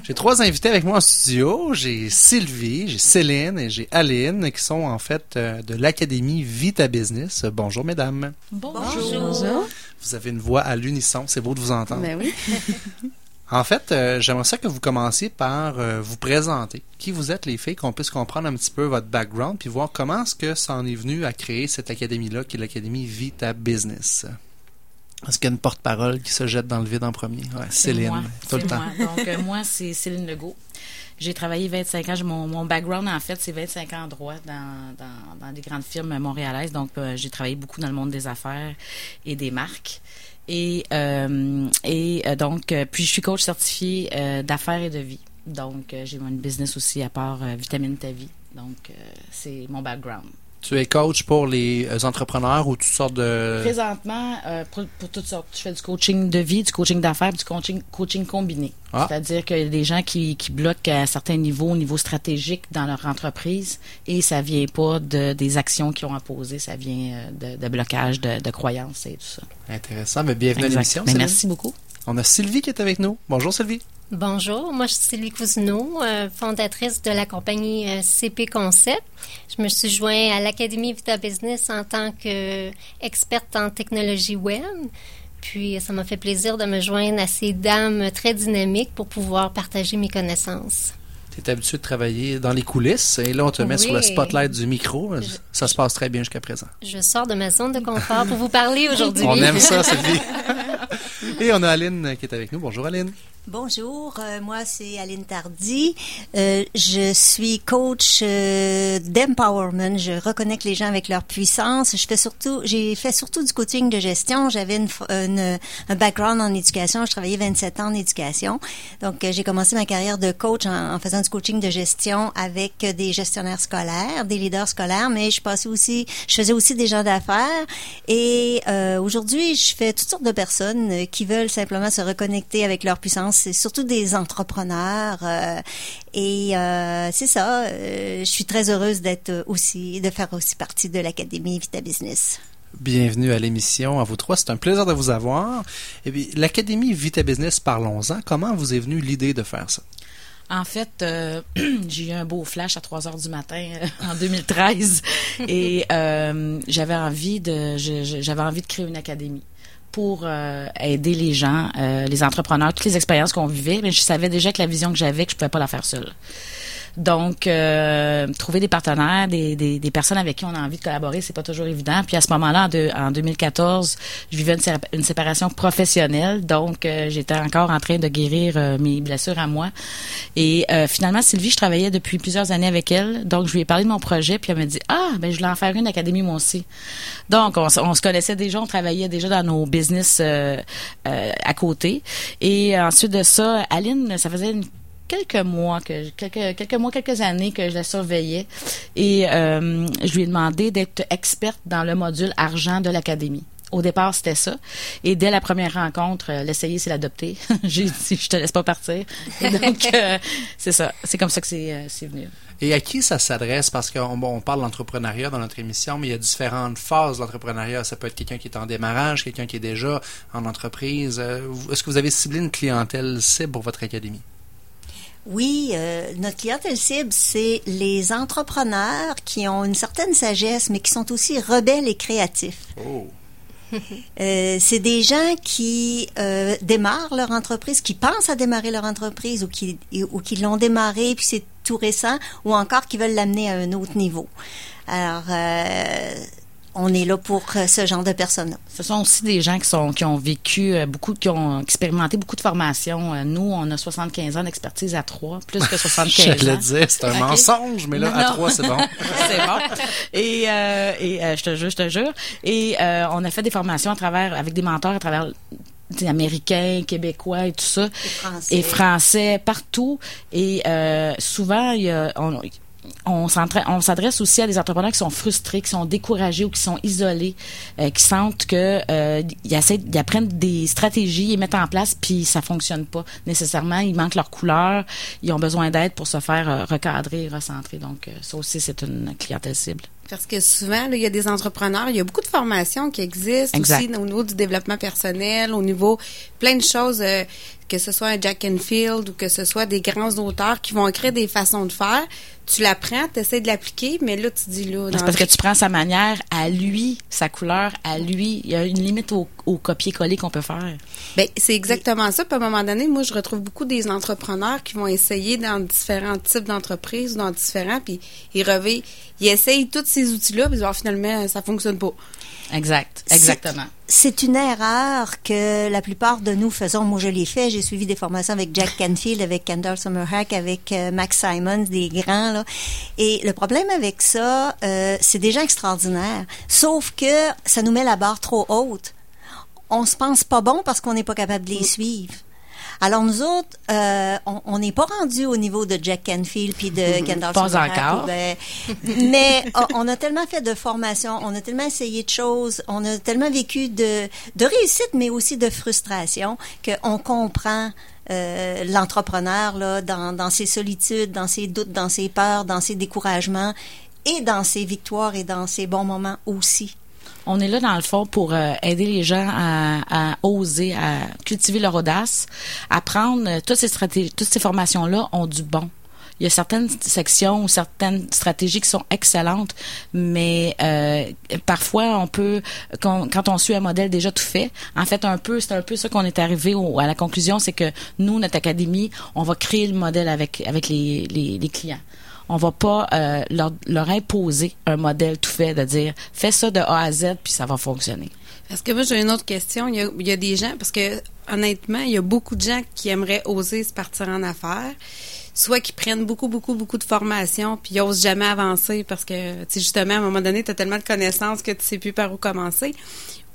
J'ai trois invités avec moi en studio. J'ai Sylvie, j'ai Céline et j'ai Aline qui sont en fait euh, de l'Académie Vita Business. Bonjour mesdames. Bonjour. Vous avez une voix à l'unisson, c'est beau de vous entendre. Ben oui. En fait, euh, j'aimerais ça que vous commenciez par euh, vous présenter. Qui vous êtes les filles, qu'on puisse comprendre un petit peu votre background puis voir comment est-ce que ça en est venu à créer cette académie-là qui est l'Académie Vita Business. Est-ce qu'il y a une porte-parole qui se jette dans le vide en premier? Ouais, Céline, moi. tout le C'est temps. moi. Donc, euh, moi, c'est Céline Legault. J'ai travaillé 25 ans. Mon, mon background, en fait, c'est 25 ans en droit dans, dans, des grandes firmes montréalaises. Donc, euh, j'ai travaillé beaucoup dans le monde des affaires et des marques. Et, euh, et euh, donc, puis je suis coach certifié d'affaires et de vie. Donc, j'ai mon business aussi à part Vitamine Ta Vie. Donc, c'est mon background. Tu es coach pour les euh, entrepreneurs ou toutes sortes de... Présentement, euh, pour, pour toutes sortes, je fais du coaching de vie, du coaching d'affaires, du coaching, coaching combiné. Ah. C'est-à-dire qu'il y a des gens qui, qui bloquent à certains niveaux, au niveau stratégique dans leur entreprise, et ça vient pas de, des actions qu'ils ont à poser, ça vient euh, de, de blocage de, de croyances et tout ça. Intéressant, mais bienvenue à l'émission. Merci beaucoup. On a Sylvie qui est avec nous. Bonjour Sylvie. Bonjour, moi je suis Sylvie Cousineau, euh, fondatrice de la compagnie euh, CP Concept. Je me suis joint à l'Académie Vita Business en tant qu'experte en technologie web. Puis ça m'a fait plaisir de me joindre à ces dames très dynamiques pour pouvoir partager mes connaissances. Tu es habitué de travailler dans les coulisses et là, on te met Oui. sur le spotlight du micro. Ça se passe très bien jusqu'à présent. Je sors de ma zone de confort pour vous parler aujourd'hui. On aime ça, Sylvie. et on a Aline qui est avec nous. Bonjour Aline. Bonjour, euh, moi c'est Aline Tardy. Euh, je suis coach euh, d'empowerment. Je reconnecte les gens avec leur puissance. Je fais surtout, j'ai fait surtout du coaching de gestion. J'avais une, une- un background en éducation. Je travaillais 27 ans en éducation. Donc euh, j'ai commencé ma carrière de coach en, en faisant du coaching de gestion avec euh, des gestionnaires scolaires, des leaders scolaires, mais je passais aussi, je faisais aussi des gens d'affaires. Et euh, aujourd'hui, je fais toutes sortes de personnes qui veulent simplement se reconnecter avec leur puissance. C'est surtout des entrepreneurs. euh, et euh, c'est ça. euh, je suis très heureuse d'être aussi, de faire aussi partie de l'académie Vita Business. Bienvenue à l'émission. À vous trois, c'est un plaisir de vous avoir. Et puis, l'Académie Vita Business, parlons-en. Comment vous est venue l'idée de faire ça? En fait, euh, j'ai eu un beau flash à 3 heures du matin euh, en 2013 et euh, j'avais envie de j'avais envie de créer une académie pour euh, aider les gens, euh, les entrepreneurs, toutes les expériences qu'on vivait, mais je savais déjà que la vision que j'avais, que je pouvais pas la faire seule. Donc, euh, trouver des partenaires, des, des, des personnes avec qui on a envie de collaborer, c'est pas toujours évident. Puis à ce moment-là, en, en 2014, je vivais une, sé- une séparation professionnelle, donc euh, j'étais encore en train de guérir euh, mes blessures à moi. Et euh, finalement, Sylvie, je travaillais depuis plusieurs années avec elle, donc je lui ai parlé de mon projet, puis elle m'a dit ah ben je voulais en faire une académie moi aussi. Donc on, on se connaissait déjà, on travaillait déjà dans nos business euh, euh, à côté. Et ensuite de ça, Aline, ça faisait une quelques mois que quelques quelques mois quelques années que je la surveillais et euh, je lui ai demandé d'être experte dans le module argent de l'académie. Au départ, c'était ça. Et dès la première rencontre, euh, l'essayer, c'est l'adopter. J'ai dit, je te laisse pas partir. Et donc, euh, c'est ça. C'est comme ça que c'est euh, c'est venu. Et à qui ça s'adresse? Parce qu'on bon, on parle d'entrepreneuriat dans notre émission, mais il y a différentes phases d'entrepreneuriat. Ça peut être quelqu'un qui est en démarrage, quelqu'un qui est déjà en entreprise. Est-ce que vous avez ciblé une clientèle cible pour votre académie? Oui, euh, notre clientèle cible, c'est les entrepreneurs qui ont une certaine sagesse, mais qui sont aussi rebelles et créatifs. Oh. Euh, c'est des gens qui euh, démarrent leur entreprise, qui pensent à démarrer leur entreprise ou qui, ou qui l'ont démarré puis c'est tout récent, ou encore qui veulent l'amener à un autre niveau. Alors, on est là pour euh, ce genre de personnes-là. Ce sont aussi des gens qui sont qui ont vécu euh, beaucoup, qui ont expérimenté beaucoup de formations. Euh, Nous, on a 75 ans d'expertise à trois, plus que 75 J'allais ans. dire, c'est un mensonge, mais là, à Non. trois, c'est bon. c'est bon. Et, euh, et euh, je te jure, je te jure. Et euh, on a fait des formations à travers, avec des mentors à travers des Américains, Québécois et tout ça. Les Français. Et Français, partout. Et euh, souvent, il y a, on, on s'adresse aussi à des entrepreneurs qui sont frustrés, qui sont découragés ou qui sont isolés, euh, qui sentent que euh, ils, essaient, ils apprennent des stratégies, ils mettent en place, puis ça fonctionne pas nécessairement. Ils manquent leur couleur, ils ont besoin d'aide pour se faire euh, recadrer, recentrer. Donc, ça aussi, c'est une clientèle cible. Parce que souvent, là, il y a des entrepreneurs, il y a beaucoup de formations qui existent Exact. aussi au niveau du développement personnel, au niveau plein de choses, euh, que ce soit un Jack Enfield ou que ce soit des grands auteurs qui vont écrire des façons de faire. Tu l'apprends, tu essaies de l'appliquer, mais là, tu dis là. C'est parce que tu prends sa manière à lui, sa couleur à lui. Il y a une limite au, au copier-coller qu'on peut faire. Ben, c'est exactement ça. Puis à un moment donné, moi, je retrouve beaucoup des entrepreneurs qui vont essayer dans différents types d'entreprises, dans différents, puis ils revêtent, ils essayent tous ces outils-là, puis ils vont, finalement, ça fonctionne pas. Exact. Exactement. C'est une erreur que la plupart de nous faisons. Moi, je l'ai fait. J'ai suivi des formations avec Jack Canfield, avec Kendall Summerhack, avec euh, Max Simons, des grands. Là. Et le problème avec ça, euh, c'est déjà extraordinaire. Sauf que ça nous met la barre trop haute. On se pense pas bon parce qu'on n'est pas capable de les suivre. Alors nous autres, euh, on- n'est pas rendu au niveau de Jack Canfield puis de Kendall Pas encore. ben, mais on- on a tellement fait de formation, on a tellement essayé de choses, on a tellement vécu de, de réussite, mais aussi de frustration, qu'on comprend euh, l'entrepreneur là dans, dans ses solitudes, dans ses doutes, dans ses peurs, dans ses découragements et dans ses victoires et dans ses bons moments aussi. On est là, dans le fond, pour euh, aider les gens à, oser, à cultiver leur audace, à prendre euh, toutes ces stratégies, toutes ces formations-là ont du bon. Il y a certaines sections ou certaines stratégies qui sont excellentes, mais euh, parfois on peut, quand, on suit un modèle déjà tout fait, en fait un peu, c'est un peu ça qu'on est arrivé à la conclusion, c'est que nous, notre académie, on va créer le modèle avec les clients. On va pas euh, leur, imposer un modèle tout fait de dire fais ça de A à Z puis ça va fonctionner. Parce que moi, j'ai une autre question. Il y, a, il des gens, parce que honnêtement, il y a beaucoup de gens qui aimeraient oser se partir en affaires, soit qui prennent beaucoup, beaucoup, beaucoup de formation, puis ils osent jamais avancer parce que, tu justement, à un moment donné, tu as tellement de connaissances que tu sais plus par où commencer.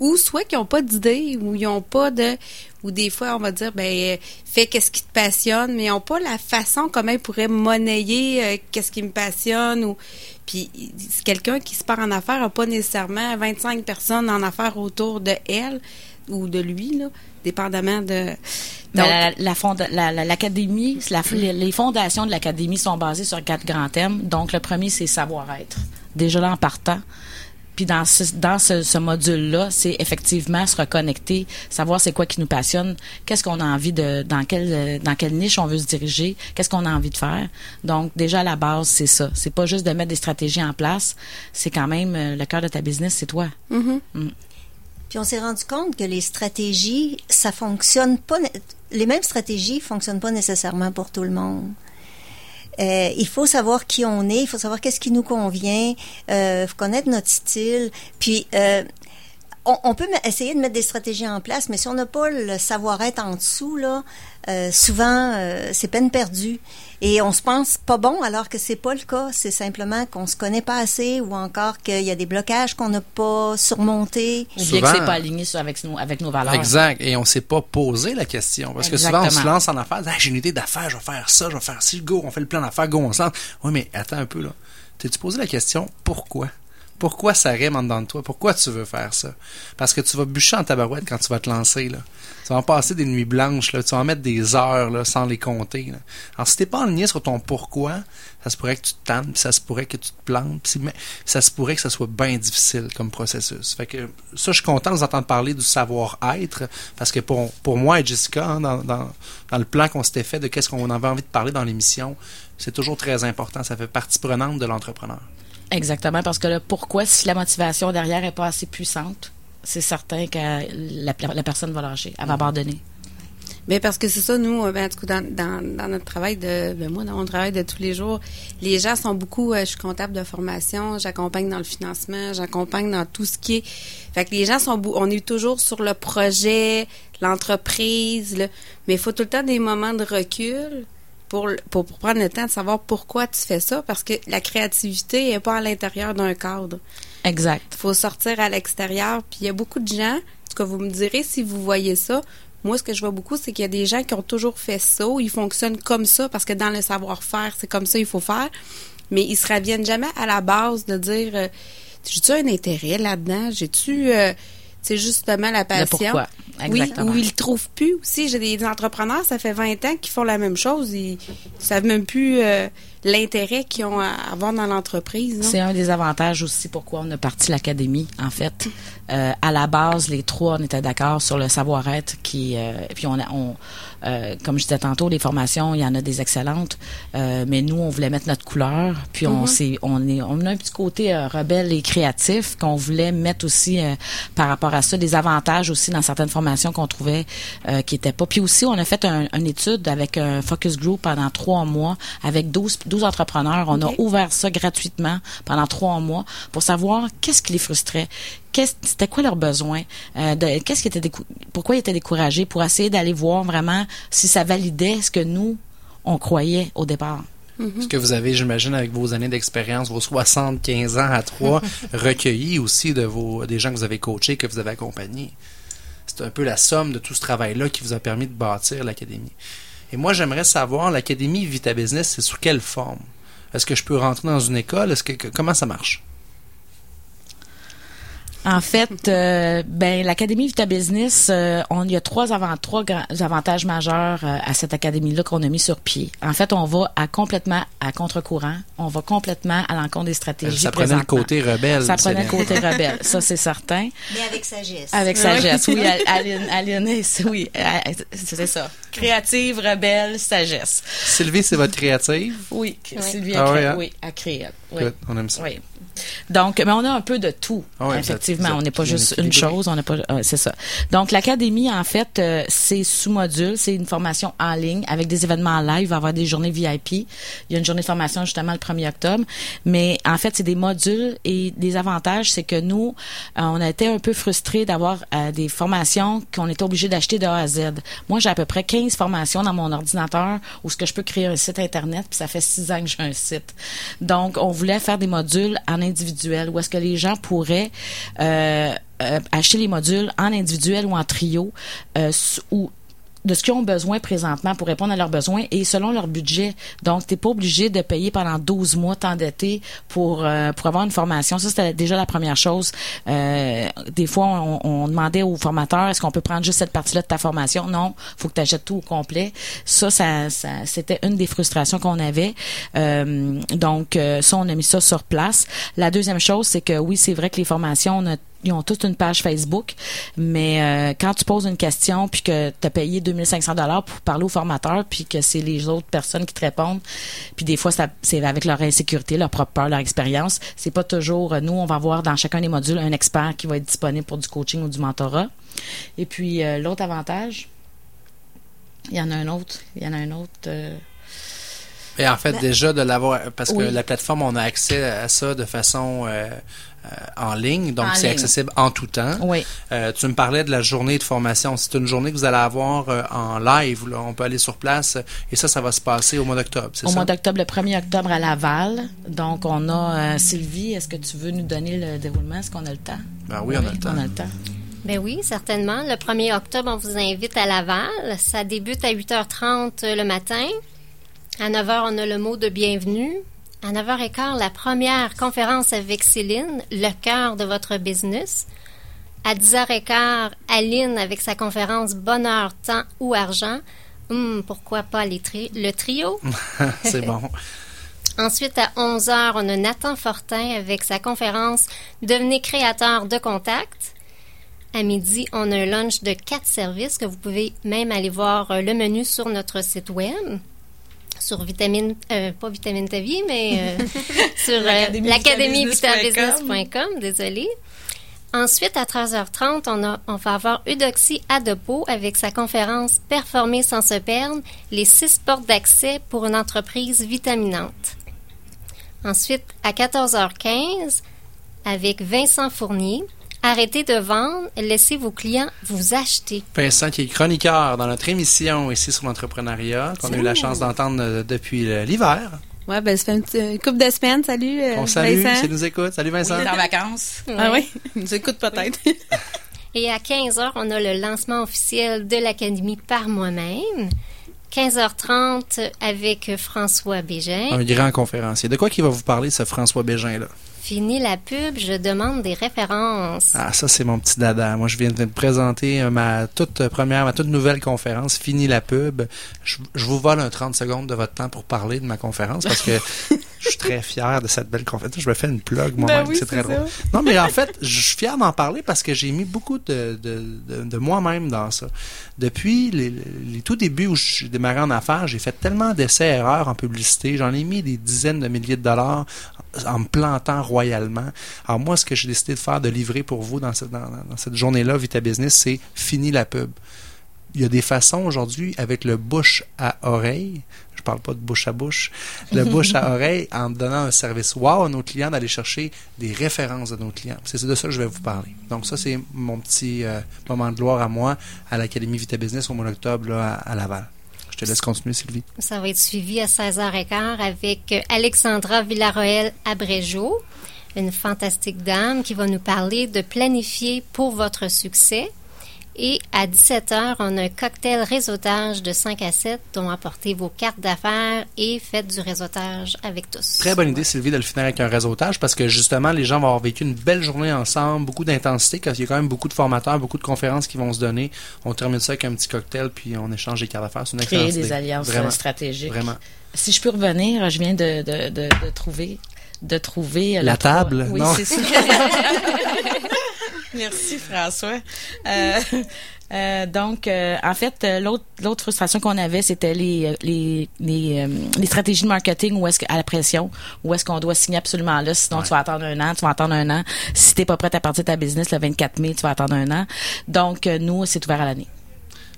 Ou soit qui n'ont pas d'idée, ou ils ont pas de... Ou des fois, on va dire, ben, fais qu'est-ce qui te passionne, mais ils n'ont pas la façon comment ils pourraient monnayer euh, qu'est-ce qui me passionne, ou... Puis c'est quelqu'un qui se part en affaires n'a pas nécessairement 25 personnes en affaires autour de elle ou de lui, là, dépendamment de. Donc, la, la fonda- la- la- l'académie, la- les, les fondations de l'académie sont basées sur quatre grands thèmes. Donc le premier c'est savoir-être. Déjà là en partant. Puis dans ce, dans ce, ce module-là, c'est effectivement se reconnecter, savoir c'est quoi qui nous passionne, qu'est-ce qu'on a envie de, dans quelle, dans quelle niche on veut se diriger, qu'est-ce qu'on a envie de faire. Donc déjà à la base, c'est ça. C'est pas juste de mettre des stratégies en place, c'est quand même euh, le cœur de ta business, c'est toi. Puis on s'est rendu compte que les stratégies, ça fonctionne pas. Les mêmes stratégies fonctionnent pas nécessairement pour tout le monde. Euh, il faut savoir qui on est, il faut savoir qu'est-ce qui nous convient, euh, faut connaître notre style. Puis euh, on, on peut essayer de mettre des stratégies en place, mais si on n'a pas le savoir-être en dessous, là, euh, souvent euh, c'est peine perdue. Et on se pense pas bon alors que c'est pas le cas. C'est simplement qu'on se connaît pas assez ou encore qu'il y a des blocages qu'on n'a pas surmontés. Ou bien Souvent- que c'est pas aligné avec, nos, avec nos valeurs. Exact. Et on s'est pas posé la question. Parce que souvent, on se lance en affaires. Ah, j'ai une idée d'affaires, je vais faire ça, je vais faire ci, go, on fait le plan d'affaires, go, on se lance. Oui, mais attends un peu, là. T'es-tu posé la question, pourquoi? Pourquoi ça rime en dedans de toi? Pourquoi tu veux faire ça? Parce que tu vas bûcher en tabarouette quand tu vas te lancer, là. Tu vas en passer des nuits blanches. Tu vas en mettre des heures, sans les compter. Alors, si t'es pas aligné sur ton pourquoi, ça se pourrait que tu te tannes, puis ça se pourrait que tu te plantes, puis ça se pourrait que ça soit bien difficile comme processus. Fait que ça, je suis content de vous entendre parler du savoir-être, parce que pour, moi et Jessica, hein, dans, dans, dans le plan qu'on s'était fait de qu'est-ce qu'on avait envie de parler dans l'émission, c'est toujours très important. Ça fait partie prenante de l'entrepreneur. Exactement, parce que le pourquoi, si la motivation derrière est pas assez puissante, c'est certain que la, la personne va lâcher, elle va abandonner. Mais parce que c'est ça, nous, euh, ben, en tout cas, dans, dans, notre travail de, ben, moi, dans mon travail de tous les jours, les gens sont beaucoup, euh, je suis comptable de formation, j'accompagne dans le financement, j'accompagne dans tout ce qui est, fait que les gens sont, on est toujours sur le projet, l'entreprise, là. mais il faut tout le temps des moments de recul pour, le- pour, pour prendre le temps de savoir pourquoi tu fais ça, parce que la créativité n'est pas à l'intérieur d'un cadre. Exact. Il faut sortir à l'extérieur. Puis il y a beaucoup de gens, en tout cas, vous me direz si vous voyez ça. Moi, ce que je vois beaucoup, c'est qu'il y a des gens qui ont toujours fait ça, ils fonctionnent comme ça, parce que dans le savoir-faire, c'est comme ça il faut faire. mais ils se reviennent jamais à la base de dire euh, j'ai-tu un intérêt là-dedans? J'ai-tu euh, c'est justement la Le passion. Oui, ou ils le trouvent plus aussi. J'ai des entrepreneurs, ça fait 20 ans qu'ils font la même chose. Ils, ils savent même plus euh, l'intérêt qu'ils ont à avoir dans l'entreprise. C'est un des avantages aussi pourquoi on a parti l'académie, en fait. Euh, à la base, les trois, on était d'accord sur le savoir-être qui, euh, puis on, a, on euh, comme je disais tantôt, les formations, il y en a des excellentes, euh, mais nous, on voulait mettre notre couleur, puis on s'est, on est, on a un petit côté euh, rebelle et créatif qu'on voulait mettre aussi euh, par rapport à ça, des avantages aussi dans certaines formations qu'on trouvait euh, qui étaient pas. Puis aussi, on a fait un- une étude avec un focus group pendant trois mois avec 12, 12 entrepreneurs. On a ouvert ça gratuitement pendant trois mois pour savoir qu'est-ce qui les frustrait, qu'est-ce- c'était quoi leurs besoins, euh, de- qu'est-ce qui était décou- pourquoi ils étaient découragés, pour essayer d'aller voir vraiment si ça validait ce que nous on croyait au départ. Ce que vous avez, j'imagine, avec vos années d'expérience, vos 75 ans à trois, recueillis aussi de vos des gens que vous avez coachés, que vous avez accompagnés. C'est un peu la somme de tout ce travail-là qui vous a permis de bâtir l'académie. Et moi, j'aimerais savoir, l'académie Vita Business, c'est sous quelle forme? Est-ce que je peux rentrer dans une école? Est-ce que, comment ça marche? En fait, euh, ben l'académie Vita Business, euh, on il y a trois avant trois grands avantages majeurs euh, à cette académie là qu'on a mis sur pied. En fait, on va à complètement à contre-courant, on va complètement à l'encontre des stratégies. Ça prenait le côté rebelle. Ça prenait le côté rebelle, ça c'est certain. Mais avec sagesse. Avec sagesse, oui, Al- Aline, oui, c'est ça. Créative, rebelle, sagesse. Sylvie, c'est votre créative? Oui, Sylvie Ah a oui, créé, hein? oui, a créé. Oui. Good, on aime ça. Oui. Donc, mais on a un peu de tout, Ah oui, effectivement. on n'est pas juste une chose, on n'est pas, c'est ça. Donc, l'académie, en fait, euh, c'est sous module, c'est une formation en ligne avec des événements en live. Il va y avoir des journées VIP. Il y a une journée de formation justement le 1er octobre. Mais en fait, c'est des modules et des avantages, c'est que nous, euh, on a été un peu frustrés d'avoir euh, des formations qu'on était obligé d'acheter de A à Z. Moi, j'ai à peu près 15 formations dans mon ordinateur où ce que je peux créer un site internet, puis ça fait six ans que j'ai un site. Donc, on voulait faire des modules en individuel où est-ce que les gens pourraient euh, euh, acheter les modules en individuel ou en trio euh, ou de ce qu'ils ont besoin présentement pour répondre à leurs besoins et selon leur budget. Donc, tu n'es pas obligé de payer pendant 12 mois, t'endetter pour, euh, pour avoir une formation. Ça, c'était déjà la première chose. Euh, des fois, on, demandait aux formateurs, est-ce qu'on peut prendre juste cette partie-là de ta formation? Non, faut que tu achètes tout au complet. Ça, ça, ça c'était une des frustrations qu'on avait. Euh, donc, euh, ça, on a mis ça sur place. La deuxième chose, c'est que oui, c'est vrai que les formations, on a ils ont toute une page Facebook, mais euh, quand tu poses une question puis que tu as payé 2500 dollars pour parler au formateur puis que c'est les autres personnes qui te répondent, puis des fois ça- c'est avec leur insécurité, leur propre peur, leur expérience, c'est pas toujours nous on va avoir dans chacun des modules un expert qui va être disponible pour du coaching ou du mentorat. Et puis euh, l'autre avantage, il y en a un autre, il y en a un autre euh, Et en fait, déjà de l'avoir, parce que la plateforme, on a accès à ça de façon euh, en ligne, donc c'est accessible en tout temps. oui. Euh, tu me parlais de la journée de formation. C'est une journée que vous allez avoir euh, en live. Là. On peut aller sur place euh, et ça, ça va se passer au mois d'octobre, c'est Au ça? mois d'octobre, le 1er octobre à Laval. Donc, on a euh, Sylvie, est-ce que tu veux nous donner le déroulement? Est-ce qu'on a le temps? Ben oui, on a le temps. On a le temps. Ben oui, certainement. Le 1er octobre, on vous invite à Laval. Ça débute à 8h30 le matin. À 9h, on a le mot de bienvenue. À 9h15, la première conférence avec Céline, le cœur de votre business. À 10h15, Aline avec sa conférence Bonheur, temps ou argent. Hum, pourquoi pas les tri- le trio? c'est bon. Ensuite, à 11h, on a Nathan Fortin avec sa conférence Devenez créateur de contact. À midi, on a un lunch de quatre services que vous pouvez même aller voir euh, le menu sur notre site web. Sur vitamine, euh, pas vitamine ta vie, mais euh, sur euh, L'Académie l'académie vitabusiness.com. vitabusiness.com, désolé. Ensuite, à 13h30, on, a, on va avoir Eudoxie Adepo avec sa conférence Performer sans se perdre, les six portes d'accès pour une entreprise vitaminante. Ensuite, à 14h15, avec Vincent Fournier, Arrêtez de vendre, laissez vos clients vous acheter. Vincent, qui est chroniqueur dans notre émission ici sur l'entrepreneuriat, qu'on a eu la chance d'entendre euh, depuis euh, l'hiver. Ouais, ben, ça fait une, petite- une couple de semaines. Salut, euh, On salue, Vincent. nous écoute. Salut Vincent. Il est en vacances. Ah oui? Il nous écoute peut-être. Et à 15h, on a le lancement officiel de l'Académie par moi-même. 15h30 avec François Bégin. Un grand conférencier. De quoi qu'il va vous parler, ce François Bégin-là? Fini la pub, je demande des références. Ah, ça, c'est mon petit dada. Moi, je viens de présenter euh, ma toute première, ma toute nouvelle conférence, Fini la pub. Je, je vous vole un 30 secondes de votre temps pour parler de ma conférence parce que je suis très fier de cette belle conférence. Je me fais une plug moi-même. Ben oui, c'est très drôle. Non, mais en fait, je suis fier d'en parler parce que j'ai mis beaucoup de, de, de, de moi-même dans ça. Depuis les, les tout débuts où j'ai démarré en affaires, j'ai fait tellement d'essais-erreurs en publicité. J'en ai mis des dizaines de milliers de dollars en me plantant royalement. Alors moi, ce que j'ai décidé de faire, de livrer pour vous dans cette, dans, dans cette journée-là, Vita Business, c'est fini la pub. Il y a des façons aujourd'hui avec le bouche à oreille. Je parle pas de bouche à bouche. Le bouche à oreille en donnant un service wow à nos clients d'aller chercher des références de nos clients. C'est de ça que je vais vous parler. Donc ça, c'est mon petit euh, moment de gloire à moi à l'Académie Vita Business au mois d'octobre là, à, à Laval. Je te laisse continuer, Sylvie. Ça va être suivi à 16h15 avec Alexandra Villaroel Abréjo, une fantastique dame qui va nous parler de planifier pour votre succès. Et à 17h, on a un cocktail réseautage de 5 à 7 dont apportez vos cartes d'affaires et faites du réseautage avec tous. Très bonne idée, Sylvie, de le finir avec un réseautage parce que justement, les gens vont avoir vécu une belle journée ensemble, beaucoup d'intensité, parce qu'il y a quand même beaucoup de formateurs, beaucoup de conférences qui vont se donner. On termine ça avec un petit cocktail, puis on échange des cartes d'affaires. C'est une Créer excellente des idée. alliances Vraiment. euh, stratégiques. Vraiment. Si je peux revenir, je viens de, de, de, de trouver de trouver La le table? Oui, Non. c'est ça. Merci François. Euh, euh, donc, euh, en fait, euh, l'autre l'autre frustration qu'on avait, c'était les euh, les les, euh, les stratégies de marketing où est-ce que- à la pression, où est-ce qu'on doit signer absolument là, sinon Ouais. tu vas attendre un an, tu vas attendre un an. Si t'es pas prête à partir de ta business le 24 mai, tu vas attendre un an. Donc, euh, nous, c'est ouvert à l'année.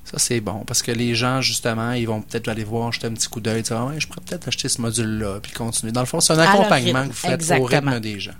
Ça, c'est bon parce que les gens, justement, ils vont peut-être aller voir, jeter un petit coup d'œil, dire, ah ouais, je pourrais peut-être acheter ce module-là, puis continuer. Dans le fond, c'est un accompagnement rythme. que vous faites au Exactement. rythme des gens.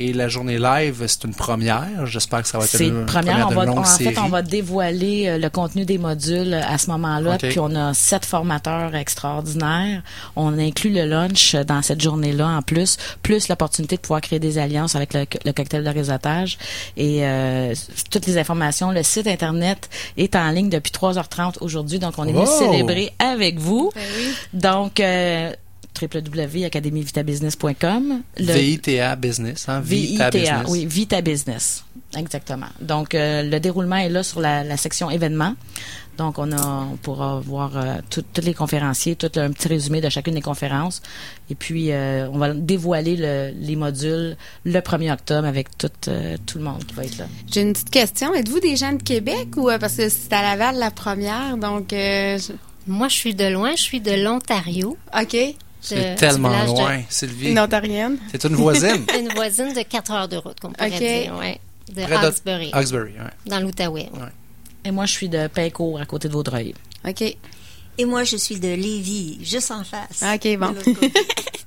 Et la journée live, c'est une première. J'espère que ça va être C'est une, une première, on de va, longue en fait, on va dévoiler euh, le contenu des modules à ce moment-là. Puis on a sept formateurs extraordinaires. On inclut le lunch dans cette journée-là en plus, plus l'opportunité de pouvoir créer des alliances avec le, le cocktail de réseautage. Et euh, toutes les informations, le site internet est en ligne depuis 3h30 aujourd'hui. Donc on est venu Wow! célébrer avec vous. Ben oui. Donc euh, www.academievitabbusiness.com. Le- VITA Business, hein? Vita VITA, Business. oui, Vita Business. Exactement. Donc, euh, le déroulement est là sur la, la section événements. Donc, on, a, on pourra voir euh, tout- tous les conférenciers, tout un petit résumé de chacune des conférences. Et puis, euh, on va dévoiler le- les modules le 1er octobre avec tout, euh, tout le monde qui va être là. J'ai une petite question. Êtes-vous des gens de Québec ou euh, parce que c'est à Laval la première, donc euh, je- Moi, je suis de loin, je suis de l'Ontario. OK. C'est tellement du village de- loin, Sylvie. Une ontarienne. C'est une voisine. Une voisine de 4 heures de route, qu'on pourrait OK. dire, ouais. De Près de- Hawkesbury, Hawkesbury, ouais. dans l'Outaouais. Et moi, je suis de Pincourt, à côté de Vaudreuil. OK. Et moi, je suis de Lévis, juste en face. OK, bon. De côté.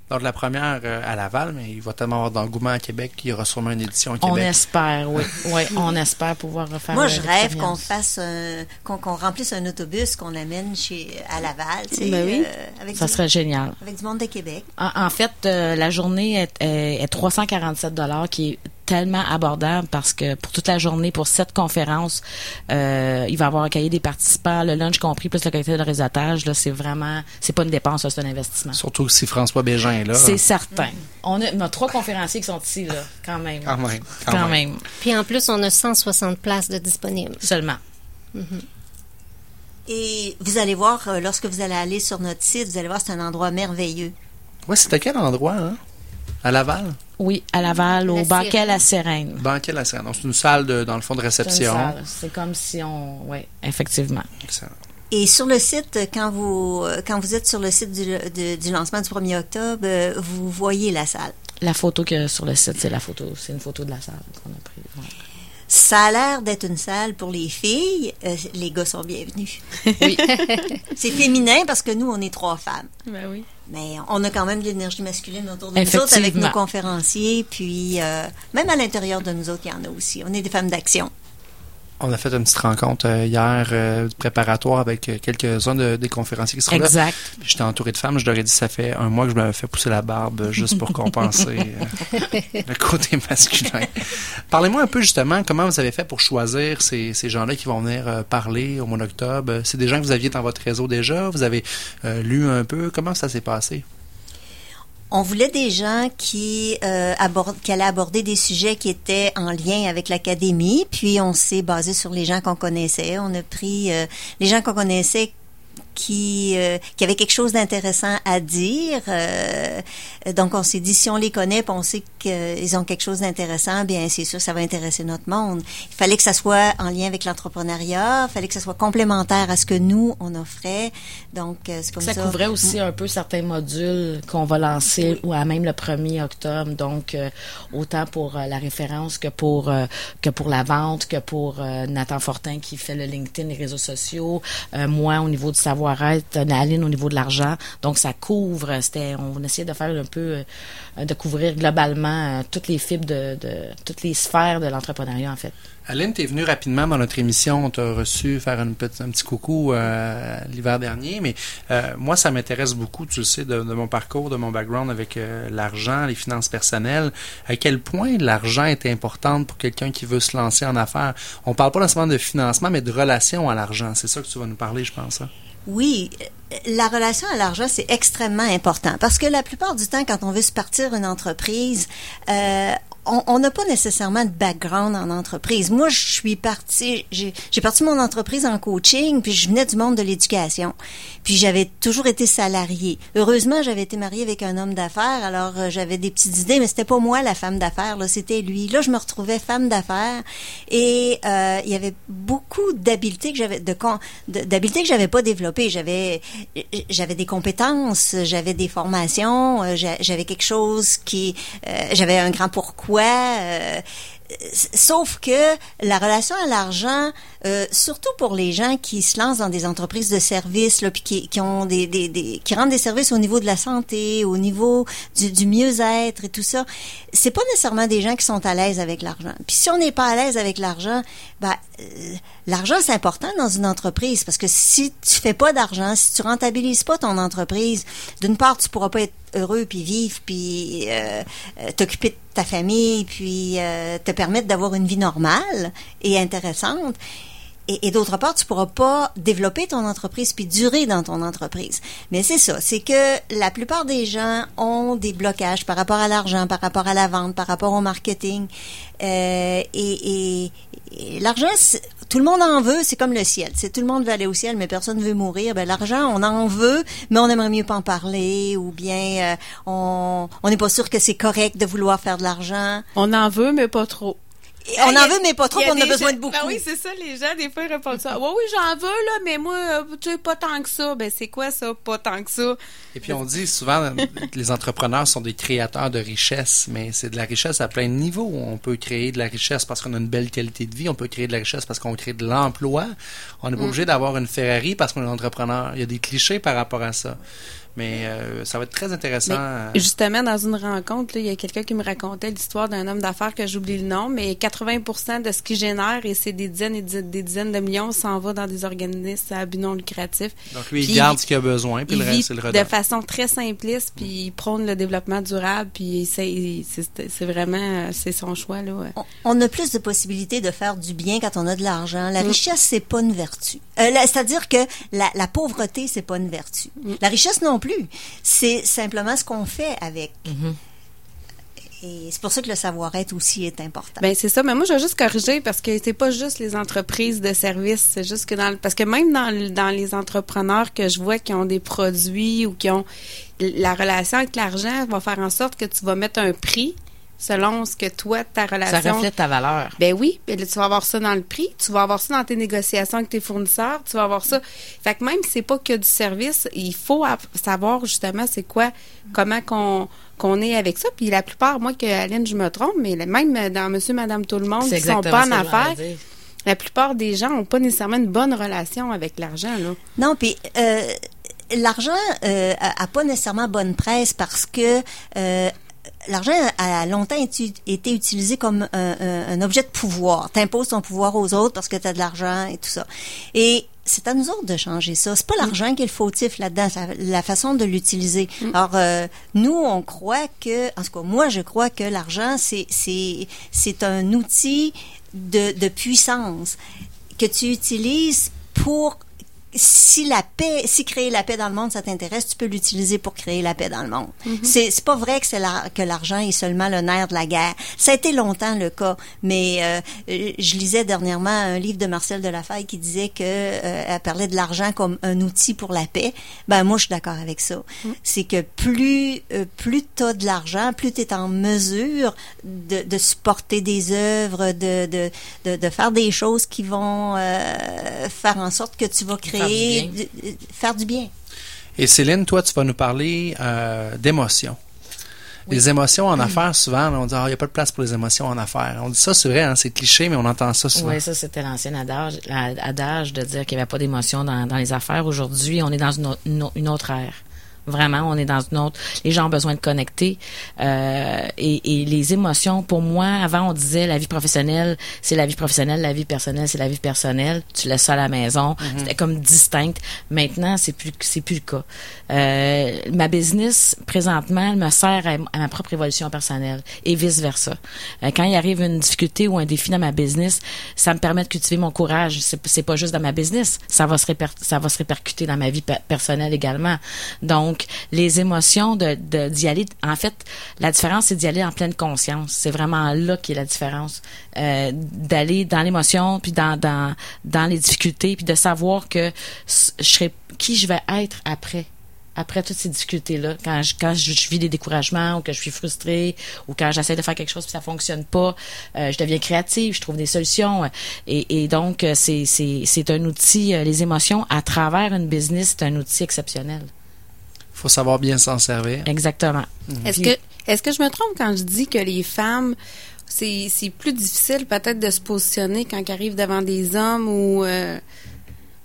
Donc, la première euh, à Laval, mais il va tellement avoir d'engouement à Québec qu'il y aura sûrement une édition à On Québec. espère, oui. oui, on espère pouvoir refaire Moi, euh, je rêve qu'on fasse un, qu'on, remplisse un autobus, qu'on amène chez, à Laval, tu sais, Ben oui. euh, avec, Ça du, serait génial. avec du monde de Québec. En, en fait, euh, la journée est, est, est 347 dollars, qui est tellement abordable parce que pour toute la journée, pour cette conférence, euh, il va y avoir un cahier des participants, le lunch compris, plus le cocktail de réseautage. Là, c'est vraiment, c'est pas une dépense, c'est un investissement. Surtout si François Bégin est là. C'est certain. On a, on a trois conférenciers qui sont ici, là, quand même. Quand même. Quand, même. Puis en plus, on a 160 places de disponibles. Seulement. Et vous allez voir, euh, lorsque vous allez aller sur notre site, vous allez voir, c'est un endroit merveilleux. Ouais, c'était quel endroit, hein? À Laval? Oui, à Laval, au La banquet. La Sirène. Banquet La. Donc, c'est une salle, de, dans le fond, de réception. C'est comme si on, oui, effectivement. Excellent. Et sur le site, quand vous, quand vous êtes sur le site du, de- du lancement du 1er octobre, vous voyez la salle? La photo que sur le site, c'est la photo, c'est une photo de la salle qu'on a prise. ouais. Ça a l'air d'être une salle pour les filles. Euh, les gars sont bienvenus. Oui. C'est féminin parce que nous, on est trois femmes. Ben oui. Mais on a quand même de l'énergie masculine autour de nous autres avec nos conférenciers. Puis, euh, même à l'intérieur de nous autres, il y en a aussi. On est des femmes d'action. On a fait une petite rencontre euh, hier euh, préparatoire avec euh, quelques-uns de- des conférenciers qui seront là. Exact. J'étais entouré de femmes. Je leur ai dit ça fait un mois que je m'avais fait pousser la barbe juste pour compenser euh, le côté masculin. Parlez-moi un peu justement comment vous avez fait pour choisir ces, ces gens-là qui vont venir euh, parler au mois d'octobre? C'est des gens que vous aviez dans votre réseau déjà? Vous avez lu un peu? Comment ça s'est passé? On voulait des gens qui, euh, qui allaient aborder des sujets qui étaient en lien avec l'académie, puis on s'est basé sur les gens qu'on connaissait. On a pris euh, les gens qu'on connaissait qui, euh, qui avaient quelque chose d'intéressant à dire. Euh, donc, on s'est dit, si on les connaît, puis on sait qu'ils ont quelque chose d'intéressant, bien, c'est sûr, ça va intéresser notre monde. Il fallait que ça soit en lien avec l'entrepreneuriat, il fallait que ça soit complémentaire à ce que nous, on offrait. Donc, euh, c'est comme ça. Ça couvrait aussi un peu certains modules qu'on va lancer ou à même le 1er octobre. Donc, euh, autant pour euh, la référence que pour euh, que pour la vente, que pour euh, Nathan Fortin qui fait le LinkedIn, les réseaux sociaux, euh, moi au niveau du savoir-être, Aline au niveau de l'argent. Donc, ça couvre. C'était, on essayait de faire un peu, euh, de couvrir globalement euh, toutes les fibres de, toutes les sphères de l'entrepreneuriat en fait. Aline, tu es venue rapidement dans notre émission. On t'a reçu faire une un petit coucou euh, l'hiver dernier. Mais moi, ça m'intéresse beaucoup, tu le sais, de, mon parcours, de mon background avec l'argent, les finances personnelles. À quel point l'argent est important pour quelqu'un qui veut se lancer en affaires? On parle pas nécessairement de financement, mais de relation à l'argent. C'est ça que tu vas nous parler, je pense. hein? Oui, la relation à l'argent, c'est extrêmement important. Parce que la plupart du temps, quand on veut se partir une entreprise, euh, on n'a pas nécessairement de background en entreprise. Moi, je suis partie, j'ai parti mon entreprise en coaching, puis je venais du monde de l'éducation. Puis j'avais toujours été salariée. Heureusement, j'avais été mariée avec un homme d'affaires, alors euh, j'avais des petites idées, mais c'était pas moi la femme d'affaires, là, c'était lui. Là, je me retrouvais femme d'affaires et euh, il y avait beaucoup d'habiletés que j'avais de d'habiletés que j'avais pas développées. J'avais j'avais des compétences, j'avais des formations, euh, j'a- j'avais quelque chose qui euh, j'avais un grand pourquoi euh, Sauf que la relation à l'argent, euh, surtout pour les gens qui se lancent dans des entreprises de services, là, puis qui, qui ont des, des, des, qui rendent des services au niveau de la santé, au niveau du, du mieux-être et tout ça, c'est pas nécessairement des gens qui sont à l'aise avec l'argent. Puis si on n'est pas à l'aise avec l'argent, ben, euh, l'argent c'est important dans une entreprise parce que si tu fais pas d'argent, si tu rentabilises pas ton entreprise, d'une part tu pourras pas être heureux puis vivre puis euh, euh, t'occuper de ta famille puis euh, te permettre d'avoir une vie normale et intéressante. Et, d'autre part tu pourras pas développer ton entreprise puis durer dans ton entreprise. Mais c'est ça c'est que la plupart des gens ont des blocages par rapport à l'argent par rapport à la vente par rapport au marketing. Euh, et, et, et l'argent tout le monde en veut, c'est comme le ciel. C'est tout le monde veut aller au ciel, mais personne veut mourir. Ben l'argent, on en veut, mais on aimerait mieux pas en parler, ou bien euh, on on n'est pas sûr que c'est correct de vouloir faire de l'argent. On en veut, mais pas trop. Et On en veut, mais pas trop, on a besoin de beaucoup. Ben oui, c'est ça, les gens, des fois, ils répondent ça. Oui, oui, j'en veux, là, mais moi, euh, tu sais, pas tant que ça. Ben, c'est quoi ça, pas tant que ça? Et puis on dit souvent que les entrepreneurs sont des créateurs de richesse, mais c'est de la richesse à plein de niveaux. On peut créer de la richesse parce qu'on a une belle qualité de vie, on peut créer de la richesse parce qu'on crée de l'emploi. On n'est pas obligé d'avoir une Ferrari parce qu'on est entrepreneur. Il y a des clichés par rapport à ça. Mais euh, ça va être très intéressant. Mais justement, dans une rencontre, là, il y a quelqu'un qui me racontait l'histoire d'un homme d'affaires que j'oublie le nom, mais 80 de ce qu'il génère, et c'est des dizaines et des dizaines de millions, s'en va dans des organismes à but non lucratif. Donc lui, il garde ce qu'il a besoin, puis il le reste, c'est le de redonne. façon très simpliste, puis il prône le développement durable, puis c'est vraiment euh, c'est son choix là. ouais. On, on a plus de possibilités de faire du bien quand on a de l'argent. La richesse, c'est pas une vertu. Euh, la- C'est-à-dire que la, la pauvreté, c'est pas une vertu. Mm. La richesse non plus. C'est simplement ce qu'on fait avec. Mm-hmm. Et c'est pour ça que le savoir-être aussi est important. Ben c'est ça, mais moi je vais juste corriger parce que c'est pas juste les entreprises de services, c'est juste que dans le- parce que même dans le- dans les entrepreneurs que je vois qui ont des produits ou qui ont la relation avec l'argent va faire en sorte que tu vas mettre un prix selon ce que toi ta Ça relation reflète ta valeur. Ben oui, ben là, tu vas avoir ça dans le prix, tu vas avoir ça dans tes négociations avec tes fournisseurs, tu vas avoir ça. Fait que même si c'est pas que du service, il faut savoir justement c'est quoi, comment qu'on qu'on est avec ça. Puis la plupart, moi que Aline, je me trompe, mais même dans Monsieur, Madame, tout le monde qui sont pas en affaires, la plupart des gens ont pas nécessairement une bonne relation avec l'argent là. Non, puis euh, l'argent euh, a, a pas nécessairement bonne presse parce que euh, l'argent a longtemps été, utilisé comme un, objet de pouvoir. T'imposes ton pouvoir aux autres parce que tu as de l'argent et tout ça. Et c'est à nous autres de changer ça. C'est pas l'argent qui est le fautif là-dedans, c'est la façon de l'utiliser. Alors euh, nous, on croit que, en tout cas moi, je crois que l'argent c'est c'est c'est un outil de, de puissance que tu utilises pour si la paix, si créer la paix dans le monde, ça t'intéresse, tu peux l'utiliser pour créer la paix dans le monde. C'est c'est pas vrai que c'est la- que l'argent est seulement le nerf de la guerre. Ça a été longtemps le cas, mais euh, euh, je lisais dernièrement un livre de Marcel Delafaye qui disait que euh, elle parlait de l'argent comme un outil pour la paix. Ben moi je suis d'accord avec ça. C'est que plus euh, plus t'as de l'argent, plus t'es en mesure de, de supporter des œuvres, de, de, de, de faire des choses qui vont euh, faire en sorte que tu vas créer, du- euh, faire du bien. Et Céline, toi, tu vas nous parler euh, d'émotions. Les émotions en affaires, souvent, on dit, ah, il n'y a pas de place pour les émotions en affaires. On dit ça, c'est vrai, hein, c'est cliché, mais on entend ça souvent. Oui, ça, c'était l'ancien adage, de dire qu'il n'y avait pas d'émotion dans, dans les affaires. Aujourd'hui, on est dans une autre ère. Vraiment, on est dans une autre. Les gens ont besoin de connecter euh, et, et les émotions. Pour moi, avant, on disait la vie professionnelle, c'est la vie professionnelle, la vie personnelle, c'est la vie personnelle. Tu laisses ça à la maison. C'était comme distinct. Maintenant, c'est plus c'est plus le cas. Euh, ma business présentement, elle me sert à, à ma propre évolution personnelle et vice versa. Euh, quand il arrive une difficulté ou un défi dans ma business, ça me permet de cultiver mon courage. C'est c'est pas juste dans ma business, ça va se réper- ça va se répercuter dans ma vie pe- personnelle également. Donc les émotions d'y aller en fait, la différence c'est d'y aller en pleine conscience. C'est vraiment là qui est la différence euh, d'aller dans l'émotion puis dans les difficultés puis de savoir que je qui je vais être après après toutes ces difficultés-là, quand je, vis des découragements ou que je suis frustrée ou quand j'essaie de faire quelque chose puis ça fonctionne pas, euh, je deviens créative, je trouve des solutions. Et, et donc, c'est, c'est, c'est un outil, euh, les émotions à travers une business, c'est un outil exceptionnel. Faut savoir bien s'en servir. Exactement. Est-ce Puis- que est-ce que je me trompe quand je dis que les femmes c'est c'est plus difficile peut-être de se positionner quand elles arrivent devant des hommes ou euh,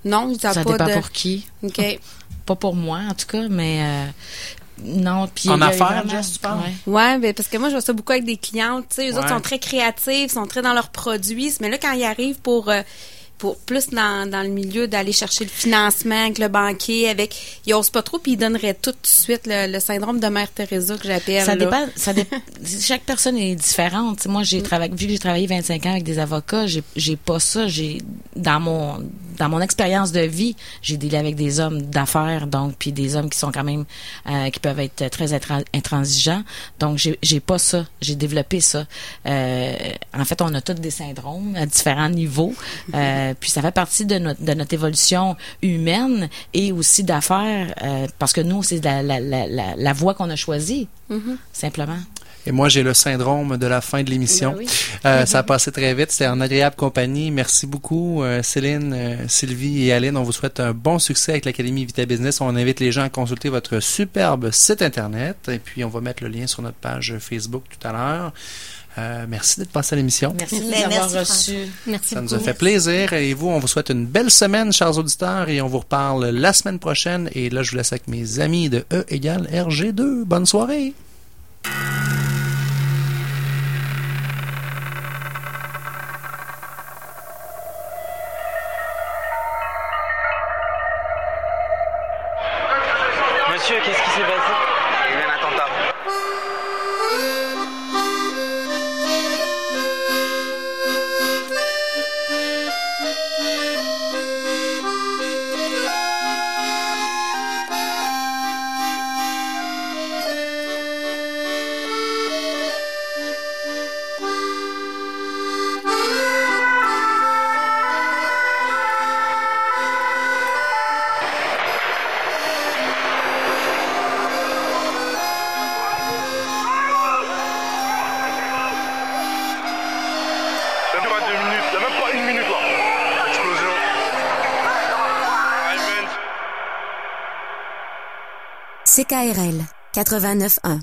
non, ça, pas dépend de pour qui. OK. Pas pour moi, en tout cas, mais euh, non. Puis En affaires, vraiment- Jess, tu parles? Ouais. Ouais, ben parce que moi je vois ça beaucoup avec des clientes, tu sais, eux Ouais. autres sont très créatifs, sont très dans leurs produits, mais là quand ils arrivent pour euh, pour plus dans, dans le milieu d'aller chercher le financement avec le banquier avec ils osent pas trop puis ils donneraient tout de suite le, le syndrome de mère Teresa que j'appelle Ça là. dépend. Ça dé- Chaque personne est différente. Moi, j'ai travaillé, vu que j'ai travaillé 25 ans avec des avocats, j'ai, j'ai pas ça. J'ai dans mon dans mon expérience de vie, j'ai dealé avec des hommes d'affaires, donc puis des hommes qui sont quand même euh, qui peuvent être très intra- intransigeants. Donc j'ai j'ai pas ça. J'ai développé ça. Euh, en fait, on a tous des syndromes à différents niveaux. Euh, puis ça fait partie de notre de notre évolution humaine et aussi d'affaires euh, parce que nous c'est la la la la, la voie qu'on a choisie simplement. Et moi, j'ai le syndrome de la fin de l'émission. Ben oui. Euh, ça a passé très vite. C'était en agréable compagnie. Merci beaucoup, euh, Céline, euh, Sylvie et Aline. On vous souhaite un bon succès avec l'Académie Vita Business. On invite les gens à consulter votre superbe site Internet. Et puis, on va mettre le lien sur notre page Facebook tout à l'heure. Euh, merci d'être passé à l'émission. Merci de nous Mais avoir merci, reçus. Merci Ça nous a fait plaisir. Et vous, on vous souhaite une belle semaine, chers auditeurs, et on vous reparle la semaine prochaine. Et là, je vous laisse avec mes amis de E égale RG2. Bonne soirée! CKRL 89.1.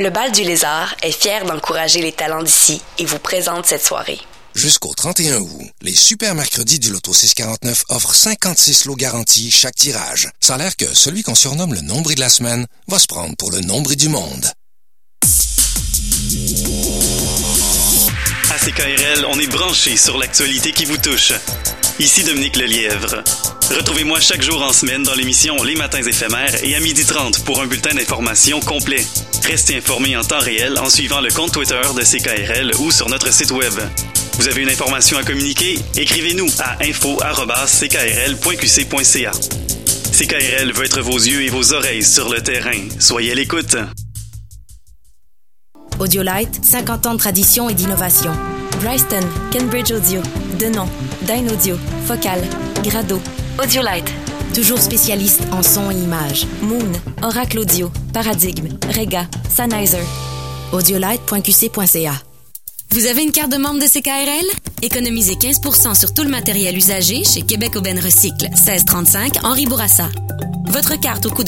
Le Bal du Lézard est fier d'encourager les talents d'ici et vous présente cette soirée. Jusqu'au 31 août, les super mercredis du Loto 649 offrent 56 lots garantis chaque tirage. Ça a l'air que celui qu'on surnomme le nombril de la semaine va se prendre pour le nombril du monde. À CKRL, on est branché sur l'actualité qui vous touche. Ici Dominique Lelièvre. Retrouvez-moi chaque jour en semaine dans l'émission Les Matins éphémères et à 12h30 pour un bulletin d'information complet. Restez informés en temps réel en suivant le compte Twitter de CKRL ou sur notre site web. Vous avez une information à communiquer? Écrivez-nous à info.ckrl.qc.ca. CKRL veut être vos yeux et vos oreilles sur le terrain. Soyez à l'écoute. Audiolite, 50 ans de tradition et d'innovation. Bryston, Cambridge Audio, Denon, Dyn Audio, Focal, Grado. Audiolite, toujours spécialiste en son et image. Moon, Oracle Audio, Paradigme, Rega, Sennheiser. Audiolite.qc.ca. Vous avez une carte de membre de CKRL? Économisez 15% sur tout le matériel usagé chez Québec Aubin Recycle, 1635 Henri Bourassa. Votre carte au coût de